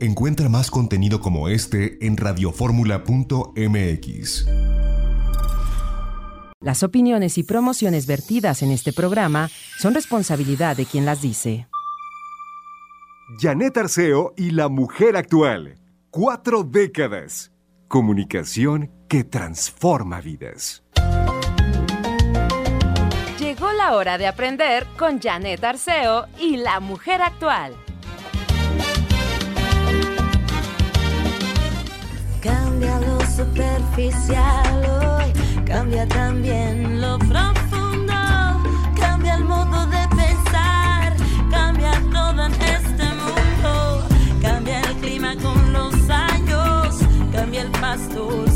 Encuentra más contenido como este en radioformula.mx. Las opiniones y promociones vertidas en este programa son responsabilidad de quien las dice. Janet Arceo y la mujer actual. Cuatro décadas. Comunicación que transforma vidas. Llegó la hora de aprender con Janet Arceo y la mujer actual. Cambia lo superficial hoy, cambia también lo profundo, cambia el modo de pensar, cambia todo en este mundo, cambia el clima con los años, cambia el pastor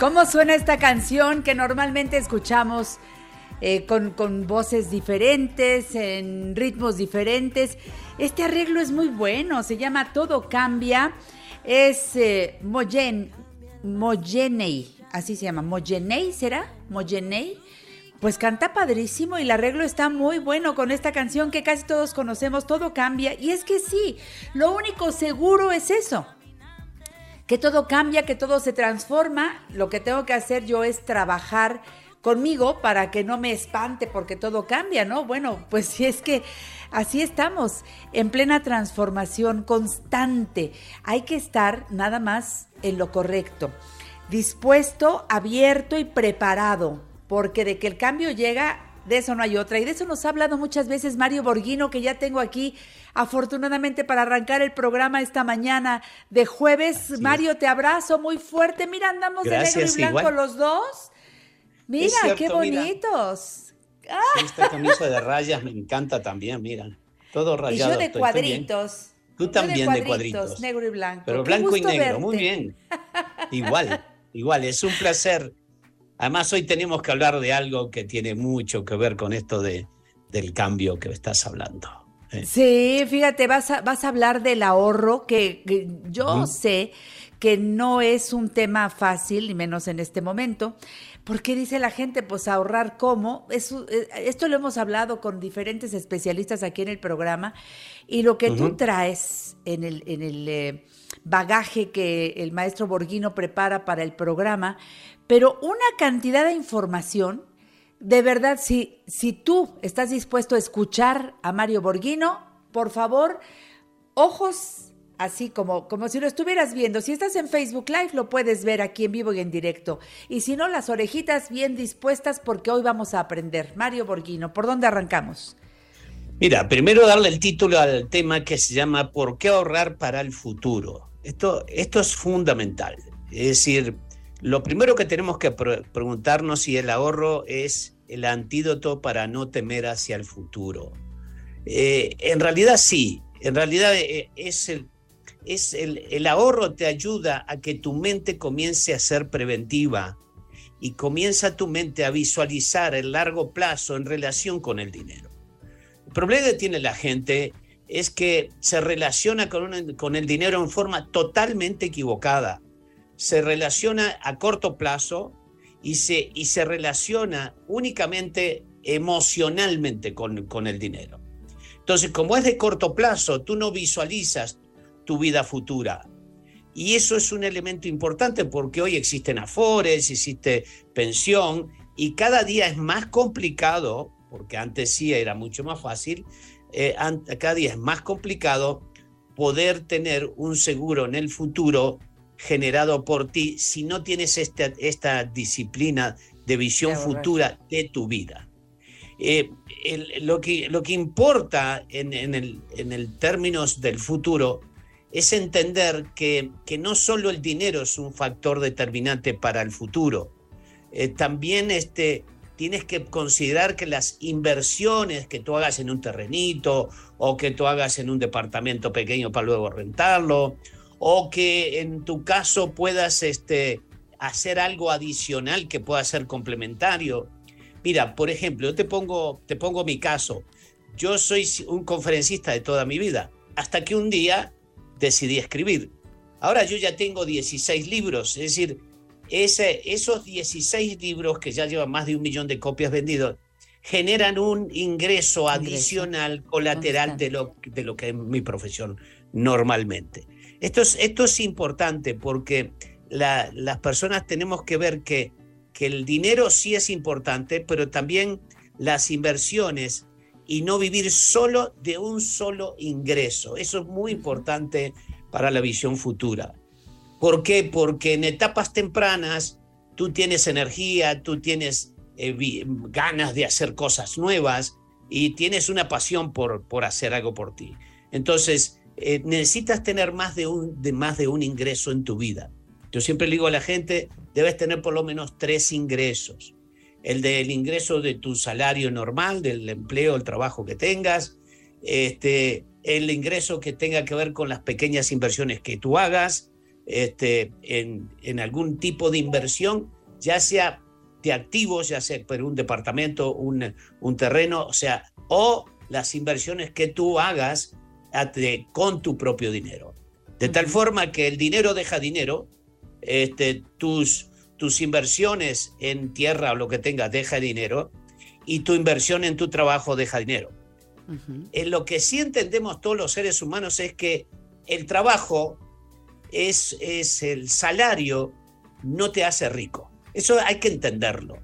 ¿Cómo suena esta canción que normalmente escuchamos eh, con, con voces diferentes, en ritmos diferentes? Este arreglo es muy bueno, se llama Todo Cambia, es eh, Moyen, Moyenei, así se llama, Moyenei, ¿será? Moyenei. Pues canta padrísimo y el arreglo está muy bueno con esta canción que casi todos conocemos, Todo Cambia. Y es que sí, lo único seguro es eso, que todo cambia, que todo se transforma. Lo que tengo que hacer yo es trabajar conmigo para que no me espante porque todo cambia, ¿no? Bueno, pues si es que así estamos, en plena transformación constante. Hay que estar nada más en lo correcto, dispuesto, abierto y preparado, porque de que el cambio llega, de eso no hay otra. Y de eso nos ha hablado muchas veces Mario Borghino, que ya tengo aquí afortunadamente para arrancar el programa esta mañana de jueves. Mario, te abrazo muy fuerte. Mira, andamos de negro y blanco igual. los dos. Mira, cierto, qué mira. bonitos. Sí, Esta camisa de rayas me encanta también, mira. Todo Y rayado. yo de estoy, cuadritos. Tú también de cuadritos. Negro y blanco. Pero blanco y negro, muy bien. Igual, igual, es un placer. Además, hoy tenemos que hablar de algo que tiene mucho que ver con esto de, del cambio que estás hablando. ¿Eh? Sí, fíjate, vas a, vas a hablar del ahorro, que, que yo sé que no es un tema fácil, y menos en este momento, porque dice la gente, pues ahorrar cómo. Eso, eh, esto lo hemos hablado con diferentes especialistas aquí en el programa, y lo que tú traes en el, en el eh, bagaje que el maestro Borghino prepara para el programa, pero una cantidad de información de verdad, si, si tú estás dispuesto a escuchar a Mario Borghino, por favor, ojos así como, como si lo estuvieras viendo. Si estás en Facebook Live, lo puedes ver aquí en vivo y en directo. Y si no, las orejitas bien dispuestas porque hoy vamos a aprender. Mario Borghino, ¿por dónde arrancamos? Mira, primero darle el título al tema que se llama ¿Por qué ahorrar para el futuro? Esto, esto es fundamental. Es decir, lo primero que tenemos que pre- preguntarnos si el ahorro es el antídoto para no temer hacia el futuro. Eh, en realidad sí, en realidad eh, es el, es el, el ahorro te ayuda a que tu mente comience a ser preventiva y comienza tu mente a visualizar el largo plazo en relación con el dinero. El problema que tiene la gente es que se relaciona con, con el dinero en forma totalmente equivocada. Se relaciona a corto plazo y se, y se relaciona únicamente emocionalmente con, con el dinero. Entonces, como es de corto plazo, tú no visualizas tu vida futura. Y eso es un elemento importante porque hoy existen afores, existe pensión y cada día es más complicado, porque antes sí era mucho más fácil, eh, cada día es más complicado poder tener un seguro en el futuro generado por ti si no tienes esta, esta disciplina de visión futura de tu vida. Eh, el- lo, que, lo que importa en, en el, en el términos del futuro es entender que, que no solo el dinero es un factor determinante para el futuro, eh, también este, tienes que considerar que las inversiones que tú hagas en un terrenito o que tú hagas en un departamento pequeño para luego rentarlo o que en tu caso puedas este, hacer algo adicional que pueda ser complementario. Mira, por ejemplo, yo te pongo, te pongo mi caso. Yo soy un conferencista de toda mi vida, hasta que un día decidí escribir. Ahora yo ya tengo 16 libros, es decir, ese, esos 16 libros que ya llevan más de un millón de copias vendidos generan un ingreso adicional, colateral de lo, de lo que es mi profesión normalmente. Esto es, esto es importante porque la- las personas tenemos que ver que, que el dinero sí es importante, pero también las inversiones y no vivir solo de un solo ingreso. Eso es muy importante para la visión futura. ¿Por qué? Porque en etapas tempranas tú tienes energía, tú tienes eh, ganas de hacer cosas nuevas y tienes una pasión por, por hacer algo por ti. Entonces, eh, necesitas tener más de, un, más de un ingreso en tu vida. Yo siempre le digo a la gente, debes tener por lo menos tres ingresos. El del ingreso de tu salario normal, del empleo, el trabajo que tengas, este, el ingreso que tenga que ver con las pequeñas inversiones que tú hagas, este, en, en algún tipo de inversión, ya sea de activos, ya sea por un departamento, un, un terreno, o sea, o las inversiones que tú hagas con tu propio dinero. De tal forma que el dinero deja dinero, este, tus, tus inversiones en tierra o lo que tengas deja dinero, y tu inversión en tu trabajo deja dinero. En lo que sí entendemos todos los seres humanos es que el trabajo es, es el salario, no te hace rico. Eso hay que entenderlo.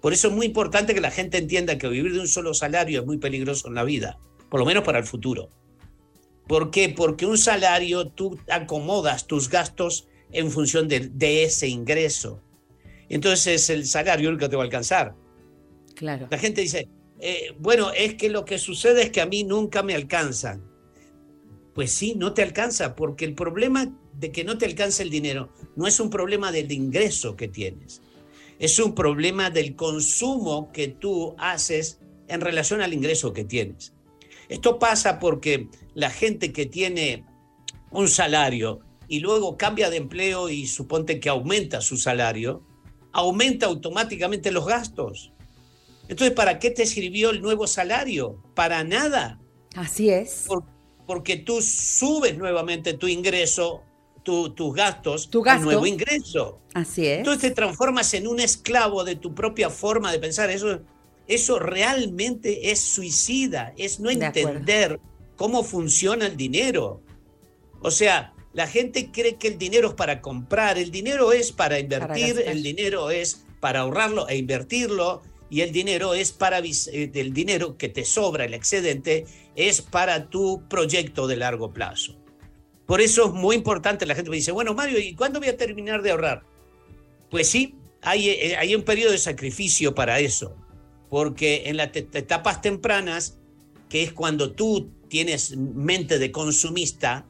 Por eso es muy importante que la gente entienda que vivir de un solo salario es muy peligroso en la vida, por lo menos para el futuro. ¿Por qué? Porque un salario tú acomodas tus gastos en función de, de ese ingreso. Entonces el salario nunca te va a alcanzar. Claro. La gente dice, eh, bueno, es que lo que sucede es que a mí nunca me alcanzan. Pues sí, no te alcanza, porque el problema de que no te alcanza el dinero no es un problema del ingreso que tienes, es un problema del consumo que tú haces en relación al ingreso que tienes. Esto pasa porque la gente que tiene un salario y luego cambia de empleo y suponte que aumenta su salario, aumenta automáticamente los gastos. Entonces, ¿para qué te sirvió el nuevo salario? Para nada. Así es. Por- porque tú subes nuevamente tu ingreso, tu- tus gastos, Tu gasto. nuevo ingreso. Así es. Entonces te transformas en un esclavo de tu propia forma de pensar. Eso, eso realmente es suicida, es no De acuerdo. Cómo funciona el dinero. O sea, la gente cree que el dinero es para comprar, el dinero es para invertir, gastar. el dinero es para ahorrarlo e invertirlo, y el dinero es para eh, el dinero que te sobra, el excedente, es para tu proyecto de largo plazo. Por eso es muy importante, la gente me dice, bueno, Mario, ¿y cuándo voy a terminar de ahorrar? Pues sí, hay, eh, hay un periodo de sacrificio para eso, porque en las etapas tempranas, que es cuando tú tienes mente de consumista,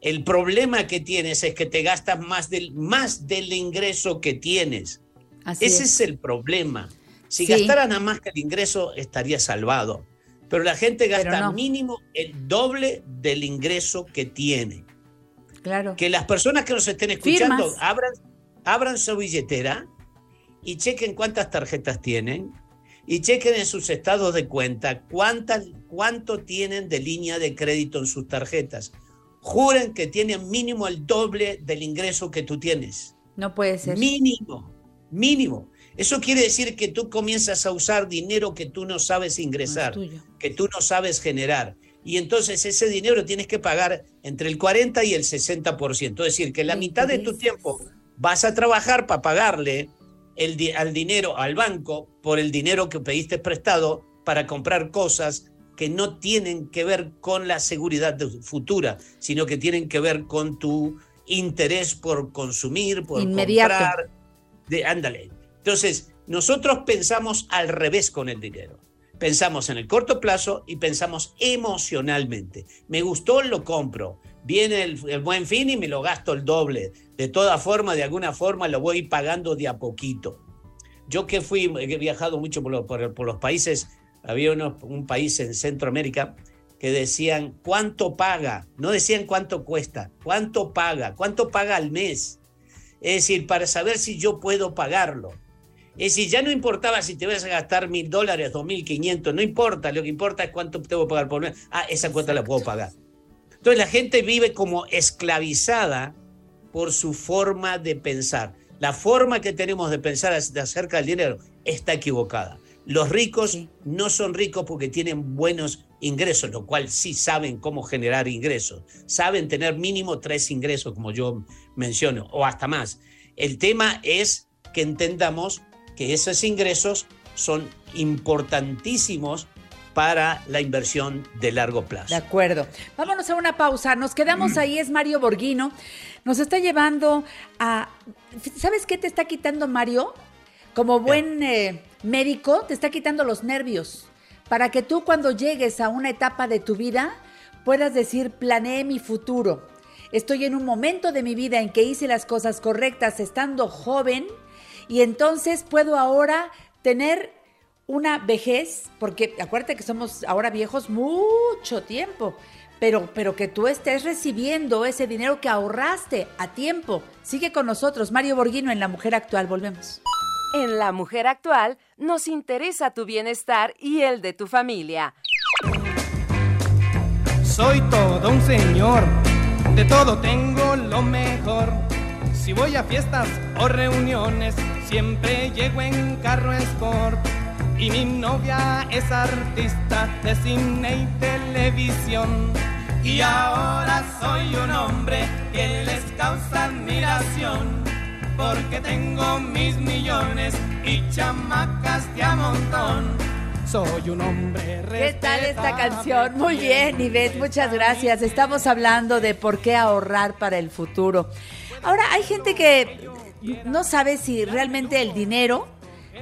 el problema que tienes es que te gastas más del, más del ingreso que tienes. Así Ese es. es el problema. Si Sí. gastaras nada más que el ingreso, estaría salvado. Pero la gente gasta no. mínimo el doble del ingreso que tiene. Claro. Que las personas que nos estén escuchando Firmas. abran, abran su billetera y chequen cuántas tarjetas tienen y chequen en sus estados de cuenta cuántas, cuánto tienen de línea de crédito en sus tarjetas. Juren que tienen mínimo el doble del ingreso que tú tienes. No puede ser. Mínimo, mínimo. Eso quiere decir que tú comienzas a usar dinero que tú no sabes ingresar, No que tú no sabes generar. Y entonces ese dinero tienes que pagar entre el 40 y el 60%. Es decir, que la mitad de tu tiempo vas a trabajar para pagarle el, al dinero, al banco, por el dinero que pediste prestado para comprar cosas que no tienen que ver con la seguridad futura, sino que tienen que ver con tu interés por consumir, por Inmediato. comprar. De, ándale. Entonces, nosotros pensamos al revés con el dinero. Pensamos en el corto plazo y pensamos emocionalmente. Me gustó, lo compro. Viene el, el buen fin y me lo gasto el doble. De toda forma, de alguna forma, lo voy pagando de a poquito. Yo que fui, he viajado mucho por, lo- por- por los países, había uno- un país en Centroamérica que decían cuánto paga, no decían cuánto cuesta, cuánto paga, cuánto paga al mes. Es decir, para saber si yo puedo pagarlo. Es decir, ya no importaba si te vas a gastar mil dólares, dos mil quinientos, no importa, lo que importa es cuánto te voy a pagar por mes. Ah, esa cuota la puedo pagar. Entonces la gente vive como esclavizada por su forma de pensar. La forma que tenemos de pensar acerca del dinero está equivocada. Los ricos no son ricos porque tienen buenos ingresos, lo cual sí saben cómo generar ingresos. Saben tener mínimo tres ingresos, como yo menciono, o hasta más. El tema es que entendamos que esos ingresos son importantísimos para la inversión de largo plazo. De acuerdo. Vámonos a una pausa. Nos quedamos ahí, es Mario Borghino. Nos está llevando a... ¿Sabes qué te está quitando Mario? Como buen eh, médico, te está quitando los nervios. Para que tú cuando llegues a una etapa de tu vida puedas decir, planeé mi futuro. Estoy en un momento de mi vida en que hice las cosas correctas estando joven y entonces puedo ahora tener una vejez, porque acuérdate que somos ahora viejos mucho tiempo, pero, pero que tú estés recibiendo ese dinero que ahorraste a tiempo. Sigue con nosotros, Mario Borghino en La Mujer Actual, volvemos. En La Mujer Actual nos interesa tu bienestar y el de tu familia. Soy todo un señor, de todo tengo lo mejor. Si voy a fiestas o reuniones, siempre llego en carro sport. Y mi novia es artista de cine y televisión. Y ahora soy un hombre que les causa admiración. Porque tengo mis millones y chamacas de a montón. Soy un hombre ¿Qué tal esta canción? Muy bien, Ivette, muchas gracias. Estamos hablando de por qué ahorrar para el futuro. Ahora, hay gente que no sabe si realmente el dinero,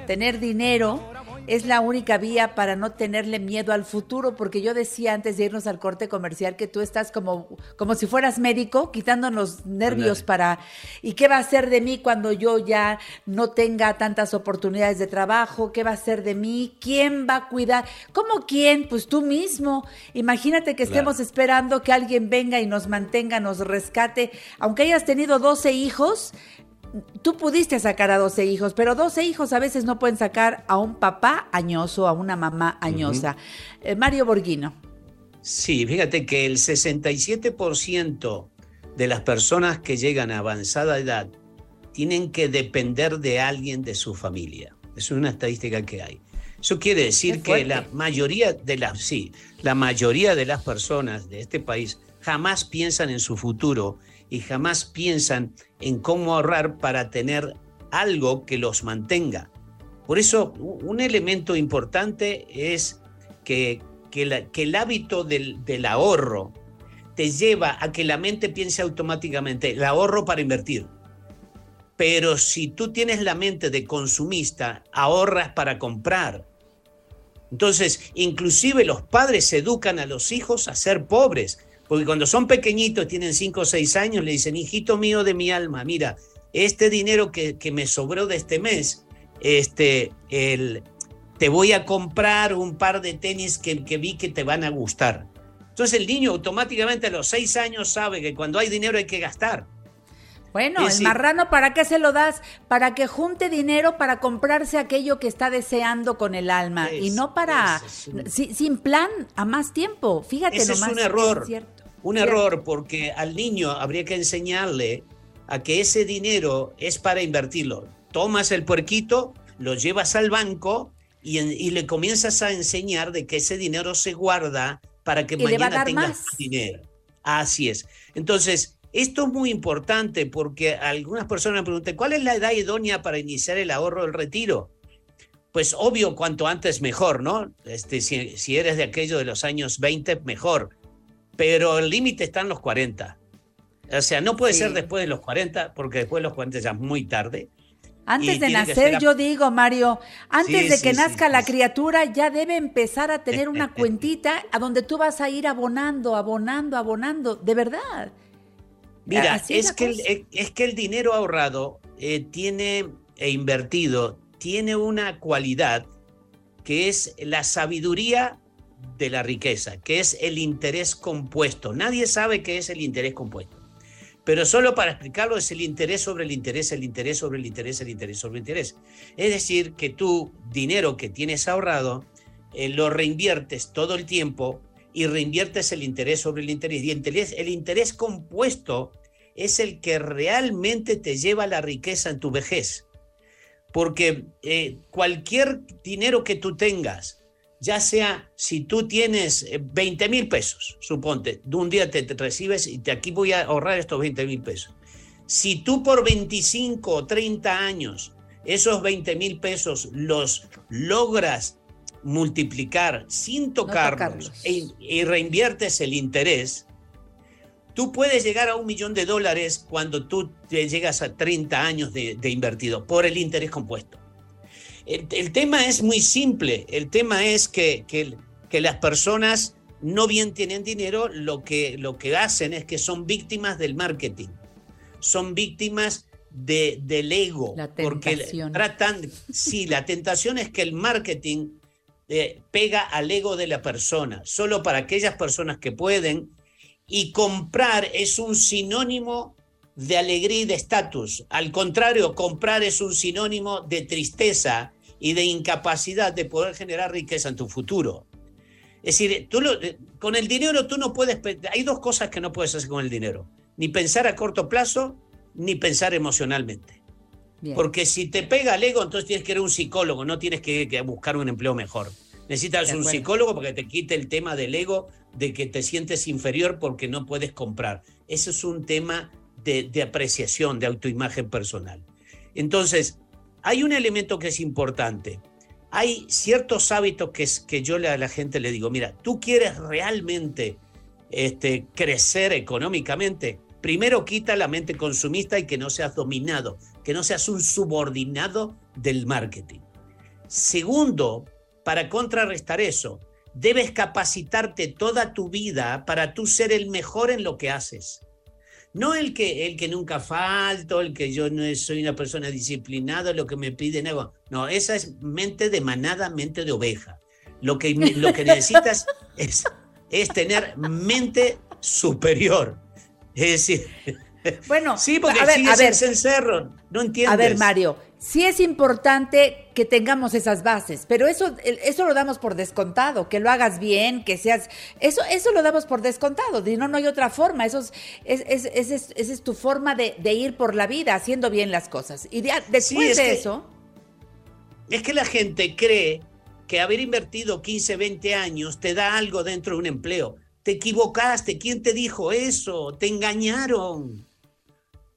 tener dinero, es la única vía para no tenerle miedo al futuro, porque yo decía antes de irnos al corte comercial que tú estás como, como si fueras médico, quitándonos nervios para, ¿y qué va a ser de mí cuando yo ya no tenga tantas oportunidades de trabajo? ¿Qué va a ser de mí? ¿Quién va a cuidar? ¿Cómo quién? Pues tú mismo. Imagínate que estemos Claro. esperando que alguien venga y nos mantenga, nos rescate. Aunque hayas tenido 12 hijos, tú pudiste sacar a 12 hijos, pero 12 hijos a veces no pueden sacar a un papá añoso, a una mamá añosa. Eh, Mario Borghino. Sí, fíjate que el 67% de las personas que llegan a avanzada edad tienen que depender de alguien de su familia. Es una estadística que hay. Eso quiere decir que la mayoría de las, sí, la mayoría de las personas de este país jamás piensan en su futuro y jamás piensan en cómo ahorrar para tener algo que los mantenga. Por eso, un elemento importante es que, que el hábito del, del ahorro te lleva a que la mente piense automáticamente, el ahorro para invertir. Pero si tú tienes la mente de consumista, ahorras para comprar. Entonces, inclusive los padres educan a los hijos a ser pobres, porque cuando son pequeñitos, tienen 5 o 6 años, le dicen, hijito mío de mi alma, mira, este dinero que, que me sobró de este mes, este, el, te voy a comprar un par de tenis que, que vi que te van a gustar. Entonces el niño automáticamente a los 6 años sabe que cuando hay dinero hay que gastar. Bueno, Es el marrano, ¿para qué se lo das? Para que junte dinero para comprarse aquello que está deseando con el alma y Es- no para, es- es un- si- sin plan, a más tiempo. Fíjate Ese es nomás. un error. cierto, Un cierto. error porque al niño habría que enseñarle a que ese dinero es para invertirlo. Tomas el puerquito, lo llevas al banco y, en- y le comienzas a enseñar de que ese dinero se guarda para que Y mañana tengas más dinero. Así es. Entonces, esto es muy importante porque algunas personas me preguntan, ¿cuál es la edad idónea para iniciar el ahorro del retiro? Pues obvio, cuanto antes mejor, ¿no? Este, si, si eres de aquello de los años 20, mejor. Pero el límite está en los 40. O sea, no puede Sí. ser después de los 40, porque después de los 40 ya es muy tarde. Antes de nacer, yo digo, Mario, antes Sí, de que sí, nazca la criatura, ya debe empezar a tener una cuentita a donde tú vas a ir abonando, abonando, abonando, de verdad. Mira, es que, el, eh, es que el dinero ahorrado eh, tiene e invertido tiene una cualidad que es la sabiduría de la riqueza, que es el interés compuesto. Nadie sabe qué es el interés compuesto. Pero solo para explicarlo es el interés sobre el interés, el interés sobre el interés, el interés sobre el interés. Es decir, que tú dinero que tienes ahorrado eh, lo reinviertes todo el tiempo y reinviertes el interés sobre el interés. Y el interés, el interés compuesto es el que realmente te lleva la riqueza en tu vejez. Porque eh, cualquier dinero que tú tengas, ya sea si tú tienes eh, 20 mil pesos, suponte, de un día te, te recibes y te, aquí voy a ahorrar estos 20 mil pesos. Si tú por 25 o 30 años esos 20 mil pesos los logras multiplicar sin tocarlos tocarlos. e- y reinviertes el interés, tú puedes llegar a un millón de dólares cuando tú te llegas a 30 años de, de invertido por el interés compuesto. El, el tema es muy simple. El tema es que, que, que las personas no bien tienen dinero, lo que, lo que hacen es que son víctimas del marketing. Son víctimas de, del ego. La porque tentación. tratan, sí, la tentación es que el marketing eh, pega al ego de la persona, solo para aquellas personas que pueden. Y comprar es un sinónimo de alegría y de estatus. Al contrario, comprar es un sinónimo de tristeza y de incapacidad de poder generar riqueza en tu futuro. Es decir, tú lo- con el dinero tú no puedes... Hay dos cosas que no puedes hacer con el dinero. Ni pensar a corto plazo, ni pensar emocionalmente. Bien. Porque si te pega el ego, entonces tienes que ir a un psicólogo, no tienes que, que buscar un empleo mejor. Necesitas un psicólogo porque te quite el tema del ego, de que te sientes inferior porque no puedes comprar. Eso es un tema de, de apreciación, de autoimagen personal. Entonces, hay un elemento que es importante. Hay ciertos hábitos que, que yo a la gente le digo, mira, tú quieres realmente este, crecer económicamente, primero quita la mente consumista y que no seas dominado, que no seas un subordinado del marketing. Segundo, para contrarrestar eso, debes capacitarte toda tu vida para tú ser el mejor en lo que haces. No el que, el que nunca falto, el que yo no soy una persona disciplinada, lo que me piden algo. No, esa es mente de manada, mente de oveja. Lo que, lo que necesitas es, es tener mente superior. Es decir, Bueno, sí, porque a ver, a ver, en cencerro, no entiendes. A ver, Mario, sí es importante que tengamos esas bases, pero eso, eso lo damos por descontado, que lo hagas bien, que seas, eso, eso lo damos por descontado, no, no hay otra forma, eso es, es, es- es- es- esa es tu forma de, de ir por la vida, haciendo bien las cosas. Y de- después es de que- eso, Es que la gente cree que haber invertido 15, 20 años te da algo dentro de un empleo. Te equivocaste. ¿Quién te dijo eso? Te engañaron.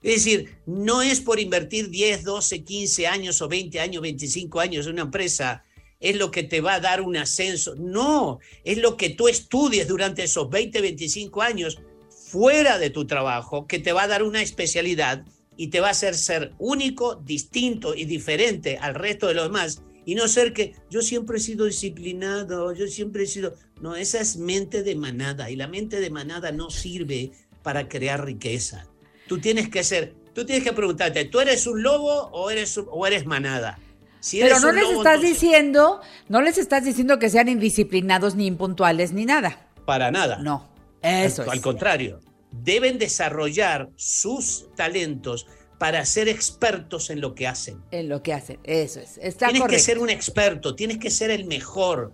Es decir, no es por invertir 10, 12, 15 años o 20 años, 25 años en una empresa, es lo que te va a dar un ascenso. No, es lo que tú estudies durante esos 20, 25 años fuera de tu trabajo, que te va a dar una especialidad y te va a hacer ser único, distinto y diferente al resto de los demás. Y no ser que yo siempre he sido disciplinado, yo siempre he sido... No, esa es mente de manada y la mente de manada no sirve para crear riqueza. Tú tienes que ser, tú tienes que preguntarte, ¿tú eres un lobo o eres, un- o eres manada? Si pero no les lobo, estás entonces- diciendo, no les estás diciendo que sean indisciplinados ni impuntuales ni nada. Para nada. No, eso al, es. al contrario, deben desarrollar sus talentos para ser expertos en lo que hacen. En lo que hacen, eso es. Está tienes correcto. que ser un experto, tienes que ser el mejor,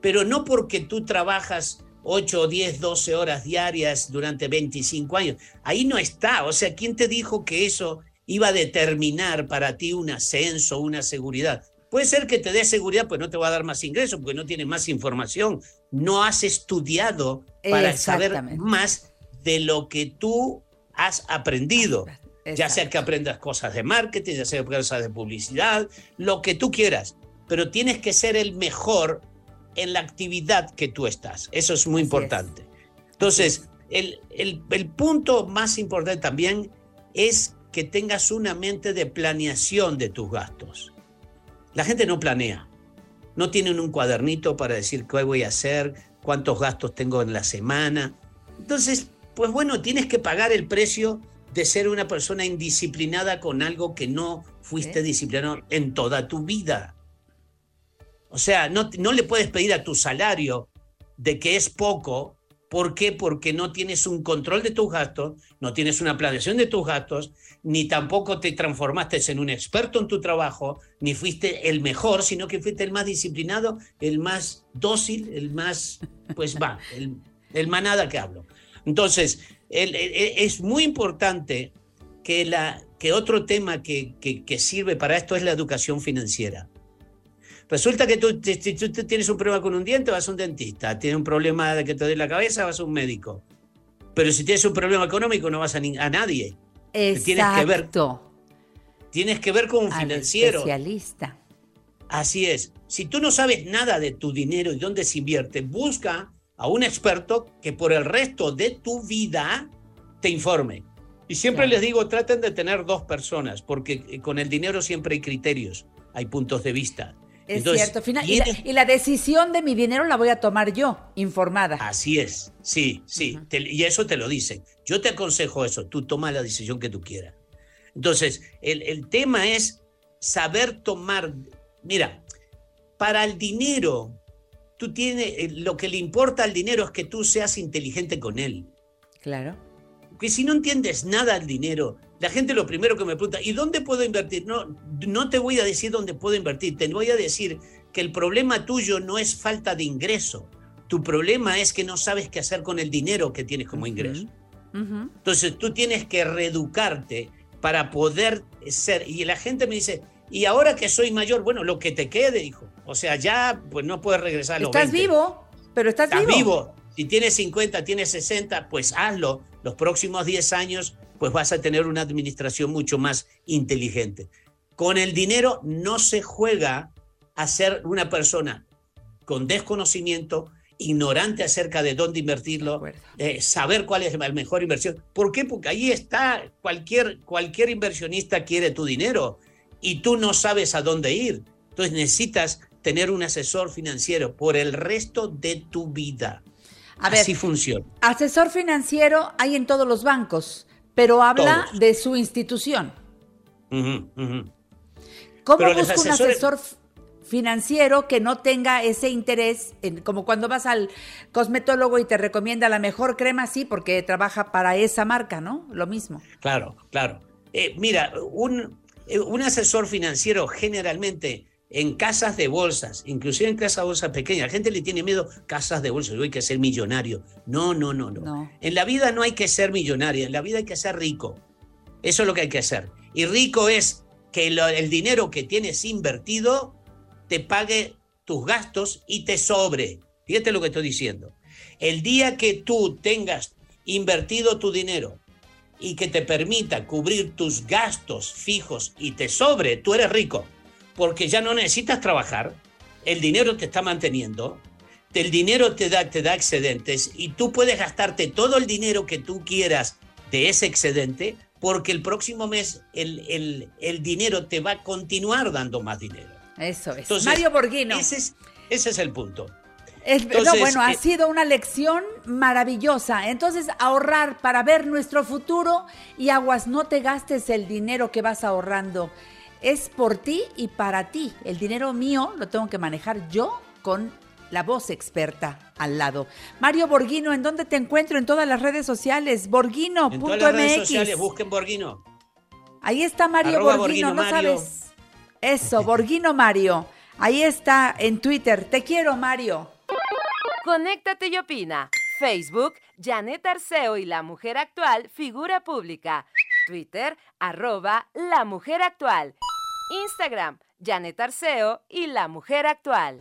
pero no porque tú trabajas 8, 10, 12 horas diarias durante 25 años. Ahí no está. O sea, ¿quién te dijo que eso iba a determinar para ti un ascenso, una seguridad? Puede ser que te dé seguridad, pues no te va a dar más ingresos porque no tienes más información. No has estudiado para saber más de lo que tú has aprendido. Ya sea que aprendas cosas de marketing, ya sea cosas de publicidad, lo que tú quieras, pero tienes que ser el mejor en la actividad que tú estás. Eso es muy Así es. importante. Entonces, el, el- el punto más importante también es que tengas una mente de planeación de tus gastos. La gente no planea. No tienen un cuadernito para decir qué voy a hacer, cuántos gastos tengo en la semana. Entonces, pues bueno, tienes que pagar el precio de ser una persona indisciplinada con algo que no fuiste disciplinado en toda tu vida. O sea, no, no le puedes pedir a tu salario de que es poco. ¿Por qué? Porque no tienes un control de tus gastos, no tienes una planeación de tus gastos, ni tampoco te transformaste en un experto en tu trabajo, ni fuiste el mejor, sino que fuiste el más disciplinado, el más dócil, el más, pues va, el, el manada que hablo. Entonces, el- el- es muy importante que, la, que otro tema que, que- que sirve para esto es la educación financiera. Resulta que tú, si- tú tienes un problema con un diente, vas a un dentista. Tienes un problema de que te duele la cabeza, vas a un médico. Pero si tienes un problema económico, no vas a, ni- a nadie. Tienes que ver, Exacto. tienes que ver con un Al financiero. especialista. Así es. Si tú no sabes nada de tu dinero y dónde se invierte, busca a un experto que por el resto de tu vida te informe. Y siempre les digo, traten de tener dos personas, porque eh, con el dinero siempre hay criterios, hay puntos de vista. Es Entonces, cierto. Fina- y, la, tienes- y la decisión de mi dinero la voy a tomar yo, informada. Así es, sí, sí, te- y eso te lo dicen. Yo te aconsejo eso, tú toma la decisión que tú quieras. Entonces, el, el tema es saber tomar, mira, para el dinero, tú tienes, eh, lo que le importa al dinero es que tú seas inteligente con él. Claro. Porque si no entiendes nada del dinero, la gente lo primero que me pregunta, ¿y dónde puedo invertir? No, no te voy a decir dónde puedo invertir, te voy a decir que el problema tuyo no es falta de ingreso, tu problema es que no sabes qué hacer con el dinero que tienes como ingreso. Ujú. Entonces tú tienes que reeducarte para poder ser. Y la gente me dice, y ahora que soy mayor, bueno, lo que te quede, hijo. O sea, ya pues no puedes regresar a los Estás 20. vivo, pero estás, Estás vivo. vivo. Si tienes 50, tienes 60, pues hazlo. Los próximos 10 años, pues vas a tener una administración mucho más inteligente. Con el dinero no se juega a ser una persona con desconocimiento, ignorante acerca de dónde invertirlo, eh, saber cuál es la mejor inversión. ¿Por qué? Porque ahí está, cualquier, cualquier inversionista quiere tu dinero y tú no sabes a dónde ir. Entonces necesitas tener un asesor financiero por el resto de tu vida. A ver, Así funciona. Asesor financiero hay en todos los bancos, pero habla Todos. de su institución. ¿Cómo Pero busca un asesor financiero que no tenga ese interés, en- como cuando vas al cosmetólogo y te recomienda la mejor crema, sí, porque trabaja para esa marca, ¿no? Lo mismo. Claro, claro. Eh, mira, un, eh, un asesor financiero generalmente en casas de bolsas, inclusive en casas de bolsas pequeñas, la gente le tiene miedo casas de bolsas, yo hay que ser millonario. No, no, no, no, No. En la vida no hay que ser millonario, en la vida hay que ser rico. Eso es lo que hay que hacer. Y rico es que lo- el dinero que tienes invertido te pague tus gastos y te sobre. Fíjate lo que estoy diciendo. El día que tú tengas invertido tu dinero y que te permita cubrir tus gastos fijos y te sobre, tú eres rico, porque ya no necesitas trabajar, el dinero te está manteniendo, el dinero te da, te da excedentes y tú puedes gastarte todo el dinero que tú quieras de ese excedente, porque el próximo mes el, el- el dinero te va a continuar dando más dinero. Eso es. Entonces, Mario Borghino. Ese es, ese es el punto. Es- no, bueno, ha eh, sido una lección maravillosa. Entonces, ahorrar para ver nuestro futuro y aguas, no te gastes el dinero que vas ahorrando. Es por ti y para ti. El dinero mío lo tengo que manejar yo con la voz experta al lado. Mario Borghino, ¿en dónde te encuentro? En todas las redes sociales. En todas las redes sociales Borghino.mx. busquen Borghino. Ahí está Mario Arroba Borghino, Borghino ¿no Mario. sabes? Eso, Borghino Mario. Ahí está en Twitter. Te quiero, Mario. Conéctate y opina. Facebook, Janet Arceo y la mujer actual, figura pública. Twitter, arroba la mujer actual. Instagram, Janet Arceo y la mujer actual.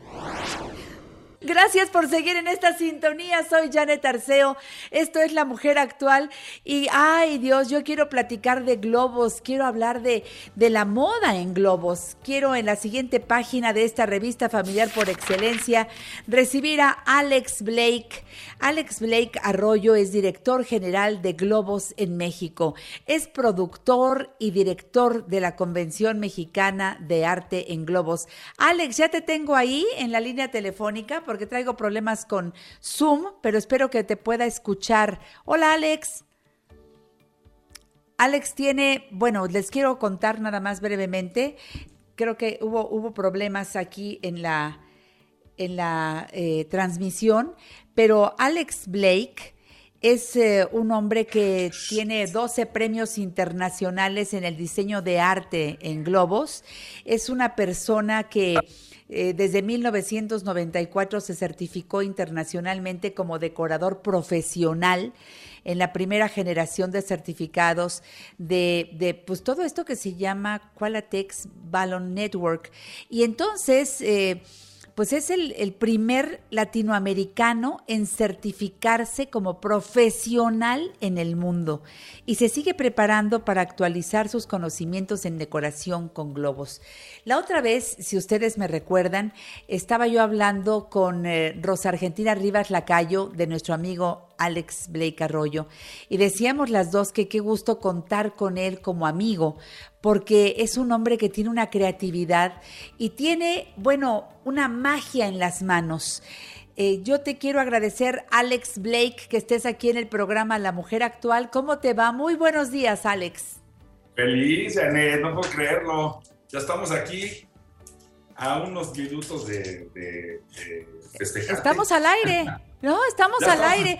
Gracias por seguir en esta sintonía. Soy Janet Arceo. Esto es La Mujer Actual. Y, ay Dios, yo quiero platicar de globos. Quiero hablar de, de la moda en globos. Quiero en la siguiente página de esta revista familiar por excelencia recibir a Alex Blake. Alex Blake Arroyo es director general de Globos en México. Es productor y director de la Convención Mexicana de Arte en Globos. Alex, ya te tengo ahí en la línea telefónica porque traigo problemas con Zoom, pero espero que te pueda escuchar. Hola Alex. Alex tiene, bueno, les quiero contar nada más brevemente. Creo que hubo, hubo problemas aquí en la, en la eh, transmisión, pero Alex Blake es eh, un hombre que tiene 12 premios internacionales en el diseño de arte en globos. Es una persona que eh, desde 1994 se certificó internacionalmente como decorador profesional en la primera generación de certificados de, pues todo esto que se llama Qualatex Ballon Network. Y entonces, eh, pues es el, primer latinoamericano en certificarse como profesional en el mundo y se sigue preparando para actualizar sus conocimientos en decoración con globos. La otra vez, si ustedes me recuerdan, estaba yo hablando con eh, Rosa Argentina Rivas Lacayo, de nuestro amigo Alex Blake Arroyo, y decíamos las dos que qué gusto contar con él como amigo, porque es un hombre que tiene una creatividad y tiene, bueno, una magia en las manos. Eh, yo te quiero agradecer, Alex Blake, que estés aquí en el programa La Mujer Actual. ¿Cómo te va? Muy buenos días, Alex. Feliz, Janet, no puedo creerlo. Ya estamos aquí a unos minutos de, de, de festejar. Estamos al aire, ¿no? Estamos Ya al estamos. aire.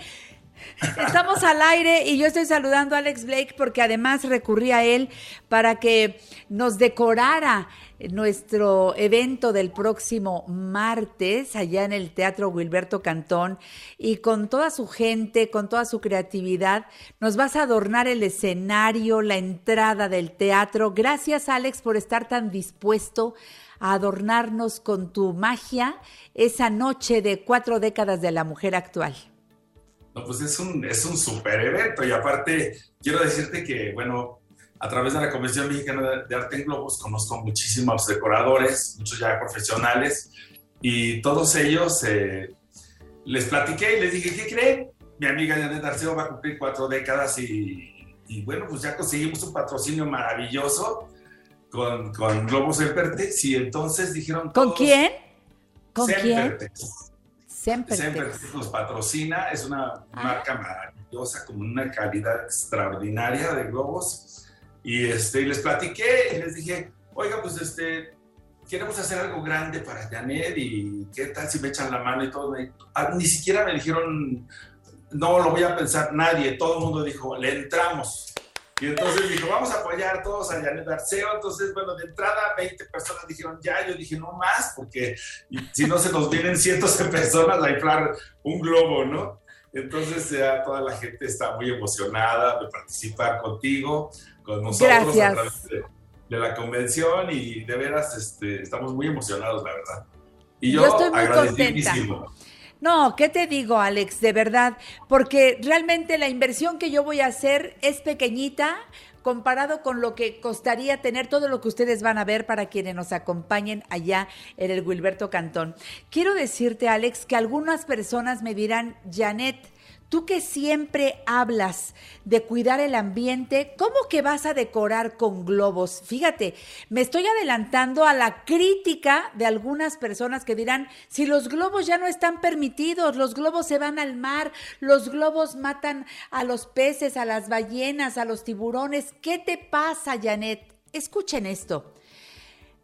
Estamos al aire y yo estoy saludando a Alex Blake porque además recurrí a él para que nos decorara nuestro evento del próximo martes allá en el Teatro Wilberto Cantón y con toda su gente, con toda su creatividad, nos vas a adornar el escenario, la entrada del teatro. Gracias Alex por estar tan dispuesto a adornarnos con tu magia esa noche de cuatro décadas de la mujer actual. No, pues es un, es un super evento y aparte quiero decirte que, bueno, a través de la Convención Mexicana de- Arte en Globos conozco muchísimos decoradores, muchos ya profesionales y todos ellos eh, les platiqué y les dije, ¿qué creen? Mi amiga Janet Arceo va a cumplir cuatro décadas y, y bueno, pues ya conseguimos un patrocinio maravilloso con, con Globos Sempertex y entonces dijeron ¿Con quién? ¿Con quién? Sempertex. Sempertex. Nos patrocina, es una Ah. marca maravillosa, con una calidad extraordinaria de globos. Y este, les platiqué y les dije, oiga, pues este, queremos hacer algo grande para Janet y qué tal si me echan la mano y todo. Ah, ni siquiera me dijeron, no lo voy a pensar nadie, todo el mundo dijo, le entramos. Y entonces dijo, vamos a apoyar todos a Janet Arceo. Entonces, bueno, de entrada 20 personas dijeron ya, yo dije no más, porque si no se nos vienen cientos de personas a inflar un globo, ¿no? Entonces ya toda la gente está muy emocionada de participar contigo, con nosotros Gracias. a través de, de la convención y de veras este, estamos muy emocionados, la verdad. Y yo, Yo estoy muy agradecidísimo. No, ¿qué te digo, Alex? De verdad, porque realmente la inversión que yo voy a hacer es pequeñita comparado con lo que costaría tener todo lo que ustedes van a ver para quienes nos acompañen allá en el Wilberto Cantón. Quiero decirte, Alex, que algunas personas me dirán, Janet, Tú que siempre hablas de cuidar el ambiente, ¿cómo que vas a decorar con globos? Fíjate, me estoy adelantando a la crítica de algunas personas que dirán, si los globos ya no están permitidos, los globos se van al mar, los globos matan a los peces, a las ballenas, a los tiburones. ¿Qué te pasa, Janet? Escuchen esto.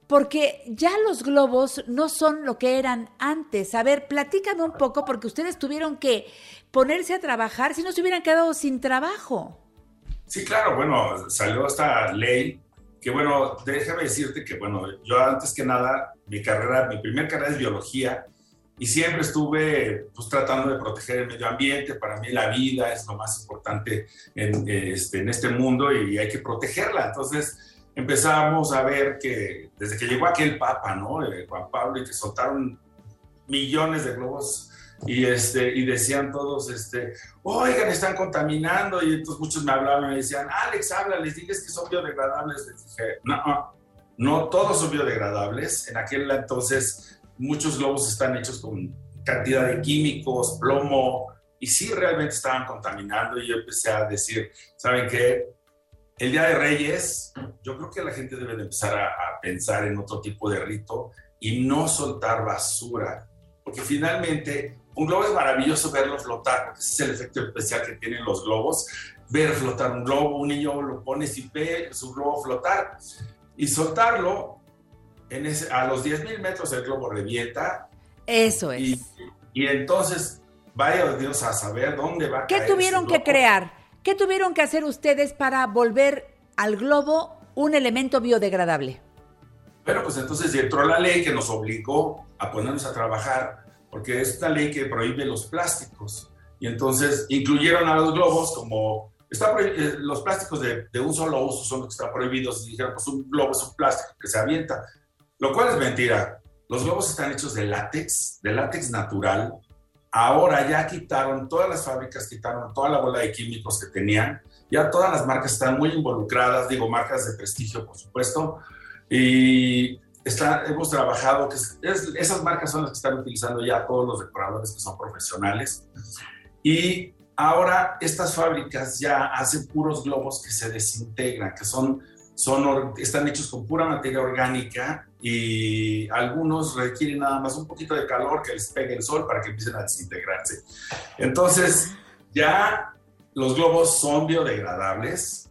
Porque ya los globos no son lo que eran antes. A ver, platícame un poco, porque ustedes tuvieron que ponerse a trabajar si no se hubieran quedado sin trabajo. Sí, claro, bueno, salió esta ley que, bueno, déjame decirte que, bueno, yo antes que nada, mi carrera, mi primer carrera es biología y siempre estuve pues tratando de proteger el medio ambiente. Para mí la vida es lo más importante en, este, en este mundo y hay que protegerla. Entonces empezamos a ver que desde que llegó aquel papa, ¿no? Eh, Juan Pablo, y que soltaron millones de globos y, este, y decían todos, este, oigan, están contaminando y entonces muchos me hablaban y me decían, Alex, habla, les digas que son biodegradables. Les dije, no, no todos son biodegradables. En aquel entonces muchos globos están hechos con cantidad de químicos, plomo, y sí realmente estaban contaminando y yo empecé a decir, ¿saben qué? El Día de Reyes, yo creo que la gente debe de empezar a, a pensar en otro tipo de rito y no soltar basura, porque finalmente un globo es maravilloso verlo flotar, porque ese es el efecto especial que tienen los globos, ver flotar un globo, un niño lo pone y ve su globo flotar y soltarlo, en ese, a los 10.000 metros el globo revienta. Eso es. Y, y entonces, vaya Dios a saber dónde va a ¿Qué caer tuvieron que crear? ¿Qué tuvieron que hacer ustedes para volver al globo un elemento biodegradable? Bueno, pues entonces entró la ley que nos obligó a ponernos a trabajar, porque es una ley que prohíbe los plásticos. Y entonces incluyeron a los globos como... Está eh, los plásticos de, de un solo uso son los que están prohibidos. Y dijeron, pues un globo es un plástico que se avienta. Lo cual es mentira. Los globos están hechos de látex, de látex natural. Ahora ya quitaron, todas las fábricas quitaron toda la bola de químicos que tenían. Ya todas las marcas están muy involucradas, digo, marcas de prestigio, por supuesto. Y está, hemos trabajado, es- es- esas marcas son las que están utilizando ya todos los decoradores que son profesionales. Y ahora estas fábricas ya hacen puros globos que se desintegran, que son, son, están hechos con pura materia orgánica y algunos requieren nada más un poquito de calor que les pegue el sol para que empiecen a desintegrarse. Entonces, ya los globos son biodegradables.